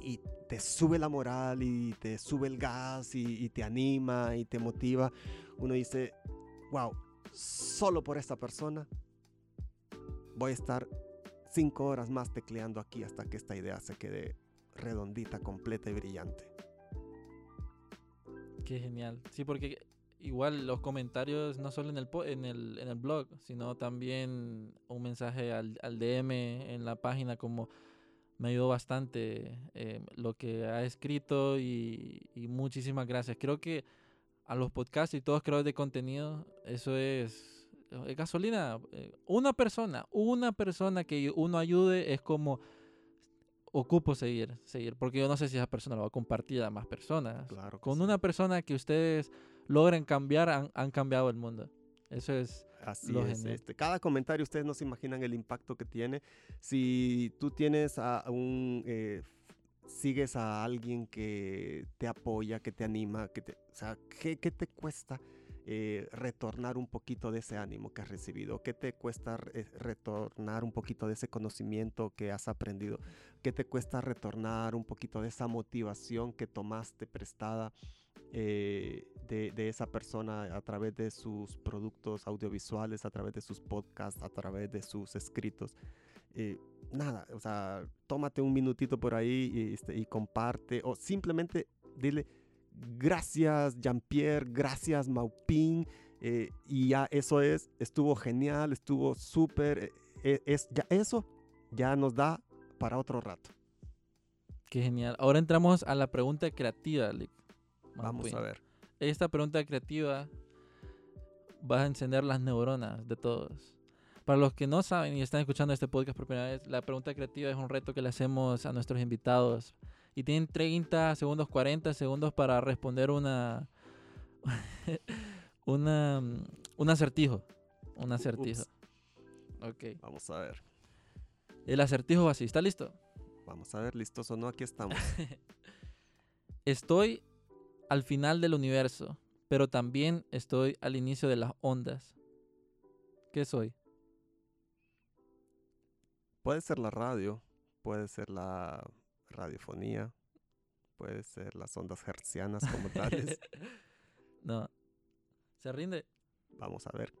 [SPEAKER 1] y te sube la moral y te sube el gas y, y te anima y te motiva, uno dice, wow, solo por esta persona voy a estar cinco horas más tecleando aquí hasta que esta idea se quede redondita, completa y brillante.
[SPEAKER 2] Qué genial. Sí, porque igual los comentarios no solo en el, en el, en el blog, sino también un mensaje al, al DM en la página como me ayudó bastante eh, lo que ha escrito y, muchísimas gracias. Creo que a los podcasts y todos creadores de contenido, eso es gasolina, eh, una persona, una persona que uno ayude es como ocupo seguir, seguir, porque yo no sé si esa persona lo va a compartir a más personas.
[SPEAKER 1] Claro
[SPEAKER 2] Con
[SPEAKER 1] sí.
[SPEAKER 2] una persona que ustedes logren cambiar, han, han cambiado el mundo. Eso es
[SPEAKER 1] Así
[SPEAKER 2] lo
[SPEAKER 1] es.
[SPEAKER 2] genial.
[SPEAKER 1] Este, cada comentario, ustedes no se imaginan el impacto que tiene. Si tú tienes a un... eh, sigues a alguien que te apoya, que te anima, que te, o sea, ¿qué, qué te cuesta eh, retornar un poquito de ese ánimo que has recibido? ¿Qué te cuesta re- eh, retornar un poquito de ese conocimiento que has aprendido? ¿Qué te cuesta retornar un poquito de esa motivación que tomaste prestada eh, de, de esa persona a través de sus productos audiovisuales, a través de sus podcasts, a través de sus escritos? Eh, nada, o sea, tómate un minutito por ahí y, este, y comparte, o simplemente dile gracias Jean-Pierre, gracias Maupin, eh, y ya eso es, estuvo genial, estuvo súper, eh, eh, es, ya eso ya nos da para otro rato.
[SPEAKER 2] Qué genial. Ahora entramos a la pregunta creativa, Lick.
[SPEAKER 1] Vamos a ver.
[SPEAKER 2] Esta pregunta creativa va a encender las neuronas de todos. Para los que no saben y están escuchando este podcast por primera vez, la pregunta creativa es un reto que le hacemos a nuestros invitados. Y tienen 30 segundos, 40 segundos para responder una. una un acertijo. Un acertijo.
[SPEAKER 1] Ups,
[SPEAKER 2] Ok.
[SPEAKER 1] vamos a ver,
[SPEAKER 2] El acertijo va así. ¿Está listo?
[SPEAKER 1] vamos a ver, listos o no, aquí estamos.
[SPEAKER 2] Estoy al final del universo, pero también estoy al inicio de las ondas. ¿Qué soy?
[SPEAKER 1] Puede ser la radio, puede ser la radiofonía, puede ser las ondas hertzianas como tales.
[SPEAKER 2] no. ¿Se rinde?
[SPEAKER 1] Vamos a ver.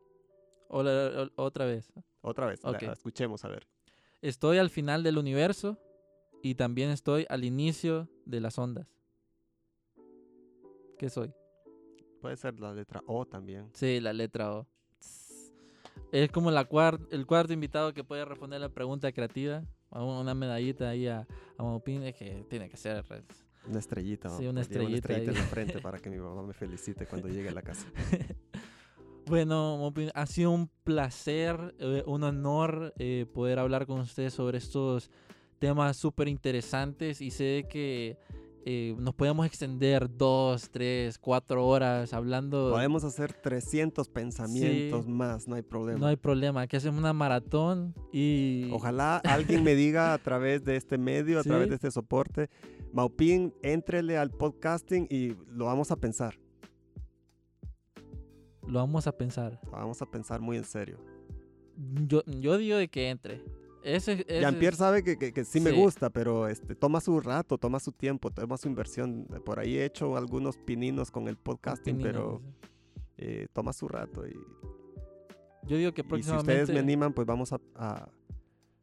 [SPEAKER 2] O la- o- otra vez.
[SPEAKER 1] Otra vez, la- escuchemos a ver.
[SPEAKER 2] Estoy al final del universo y también estoy al inicio de las ondas. ¿Qué soy?
[SPEAKER 1] Puede ser la letra O también.
[SPEAKER 2] Sí, la letra O. Es como la el cuarto invitado que puede responder la pregunta creativa. Una medallita ahí a, a Maupin, es que tiene que ser. pues,
[SPEAKER 1] Una estrellita.
[SPEAKER 2] Sí, una
[SPEAKER 1] Pues llevo
[SPEAKER 2] estrellita
[SPEAKER 1] en la frente para que mi mamá me felicite cuando llegue a la casa.
[SPEAKER 2] Bueno, ha sido un placer, eh, un honor eh, poder hablar con ustedes sobre estos temas súper interesantes y sé que eh, nos podemos extender dos, tres, cuatro horas hablando.
[SPEAKER 1] Podemos hacer 300 pensamientos
[SPEAKER 2] Sí.
[SPEAKER 1] más, no hay problema.
[SPEAKER 2] No hay problema, aquí hacemos una maratón y...
[SPEAKER 1] Ojalá alguien me diga a través de este medio, a través de este soporte, Maupin, éntrele al podcasting y lo vamos a pensar.
[SPEAKER 2] Lo vamos a pensar.
[SPEAKER 1] Lo vamos a pensar muy en serio.
[SPEAKER 2] Yo, yo digo de que entre. Ese, ese
[SPEAKER 1] Jean-Pierre sabe que, que- que sí me
[SPEAKER 2] Sí.
[SPEAKER 1] gusta, pero este, toma su rato, toma su tiempo, toma su inversión. Por ahí he hecho algunos pininos con el podcasting, pero eh, toma su rato. Y,
[SPEAKER 2] Yo digo que
[SPEAKER 1] y si
[SPEAKER 2] próximamente...
[SPEAKER 1] ustedes me animan, pues vamos a, a-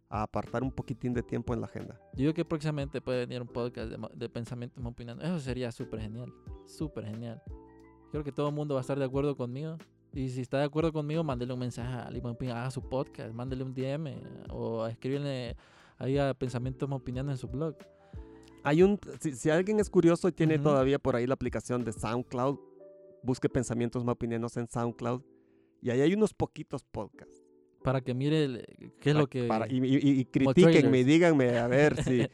[SPEAKER 1] a apartar un poquitín de tiempo en la agenda.
[SPEAKER 2] Yo digo que próximamente puede venir un podcast de, de pensamientos opinando. Eso sería súper genial. Súper genial. Creo que todo el mundo va a estar de acuerdo conmigo. Y si está de acuerdo conmigo, mándele un mensaje a Limón haga su podcast, mándele un DM o escríbele ahí a Pensamientos Opinando en su blog.
[SPEAKER 1] Hay un, si, si alguien es curioso y tiene todavía por ahí la aplicación de SoundCloud, busque Pensamientos Maupinianos en SoundCloud. Y ahí hay unos poquitos podcasts.
[SPEAKER 2] Para que mire el- qué es lo que...
[SPEAKER 1] para- y, y- y
[SPEAKER 2] trailers.
[SPEAKER 1] díganme, a ver si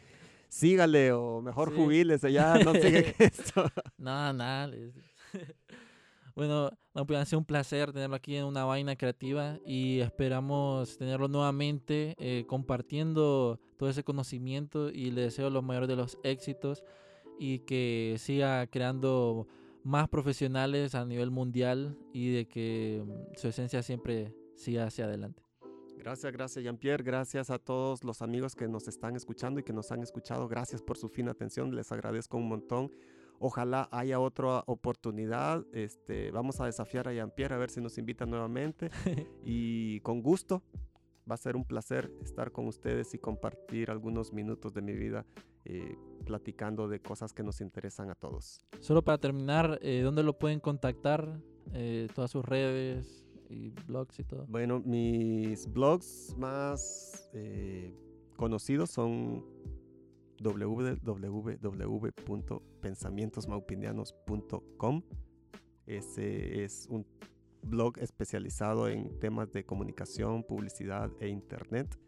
[SPEAKER 1] sígale o mejor
[SPEAKER 2] Sí.
[SPEAKER 1] jubílese, ya no sigan esto.
[SPEAKER 2] Nada, nada. les- bueno, no, ha sido un placer tenerlo aquí en una vaina creativa y esperamos tenerlo nuevamente eh, compartiendo todo ese conocimiento y le deseo los mayores de los éxitos y que siga creando más profesionales a nivel mundial y de que mm, su esencia siempre siga hacia adelante.
[SPEAKER 1] Gracias, gracias Jean-Pierre, gracias a todos los amigos que nos están escuchando y que nos han escuchado, gracias por su fina atención, les agradezco un montón. Ojalá haya otra oportunidad, este, vamos a desafiar a Jean-Pierre a ver si nos invita nuevamente y con gusto. Va a ser un placer estar con ustedes y compartir algunos minutos de mi vida eh, platicando de cosas que nos interesan a todos.
[SPEAKER 2] Solo para terminar, eh, ¿dónde lo pueden contactar? Eh, todas sus redes y blogs y todo.
[SPEAKER 1] Bueno, mis blogs más conocidos son www.pensamientosmaupinianos.com. Ese es un blog especializado en temas de comunicación, publicidad e internet,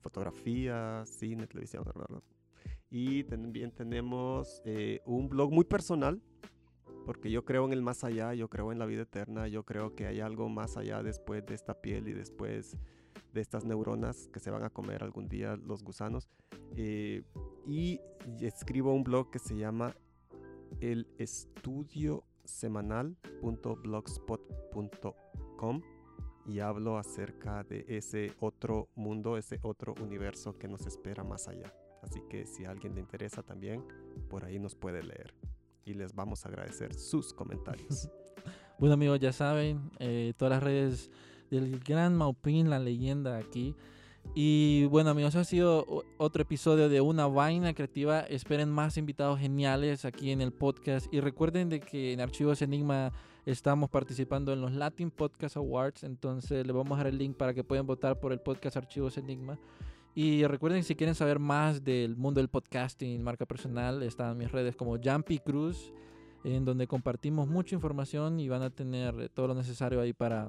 [SPEAKER 1] fotografía, cine, televisión. Y también tenemos eh, un blog muy personal, porque yo creo en el más allá, yo creo en la vida eterna, yo creo que hay algo más allá después de esta piel y después de estas neuronas que se van a comer algún día los gusanos. Eh, y escribo un blog que se llama el estudio semanal.blogspot.com y hablo acerca de ese otro mundo, ese otro universo que nos espera más allá. Así que si a alguien le interesa también, por ahí nos puede leer. Y les vamos a agradecer sus comentarios.
[SPEAKER 2] bueno amigos, ya saben, eh, todas las redes del gran Maupin, la leyenda aquí. Y bueno amigos, ha sido otro episodio de Una Vaina Creativa. Esperen más invitados geniales aquí en el podcast. Y recuerden de que en Archivos Enigma estamos participando en los Latin Podcast Awards. Entonces les vamos a dar el link para que puedan votar por el podcast Archivos Enigma. Y recuerden si quieren saber más del mundo del podcasting, marca personal, están mis redes como Jumpy Cruz, en donde compartimos mucha información y van a tener todo lo necesario ahí para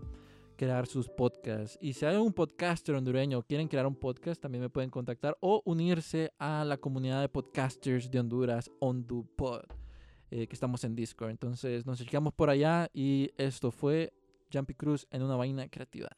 [SPEAKER 2] crear sus podcasts. Y si hay un podcaster hondureño quieren crear un podcast, también me pueden contactar o unirse a la comunidad de podcasters de Honduras, Hondupod, eh, que estamos en Discord. Entonces nos llegamos por allá y esto fue Jumpy Cruz en una vaina creativa.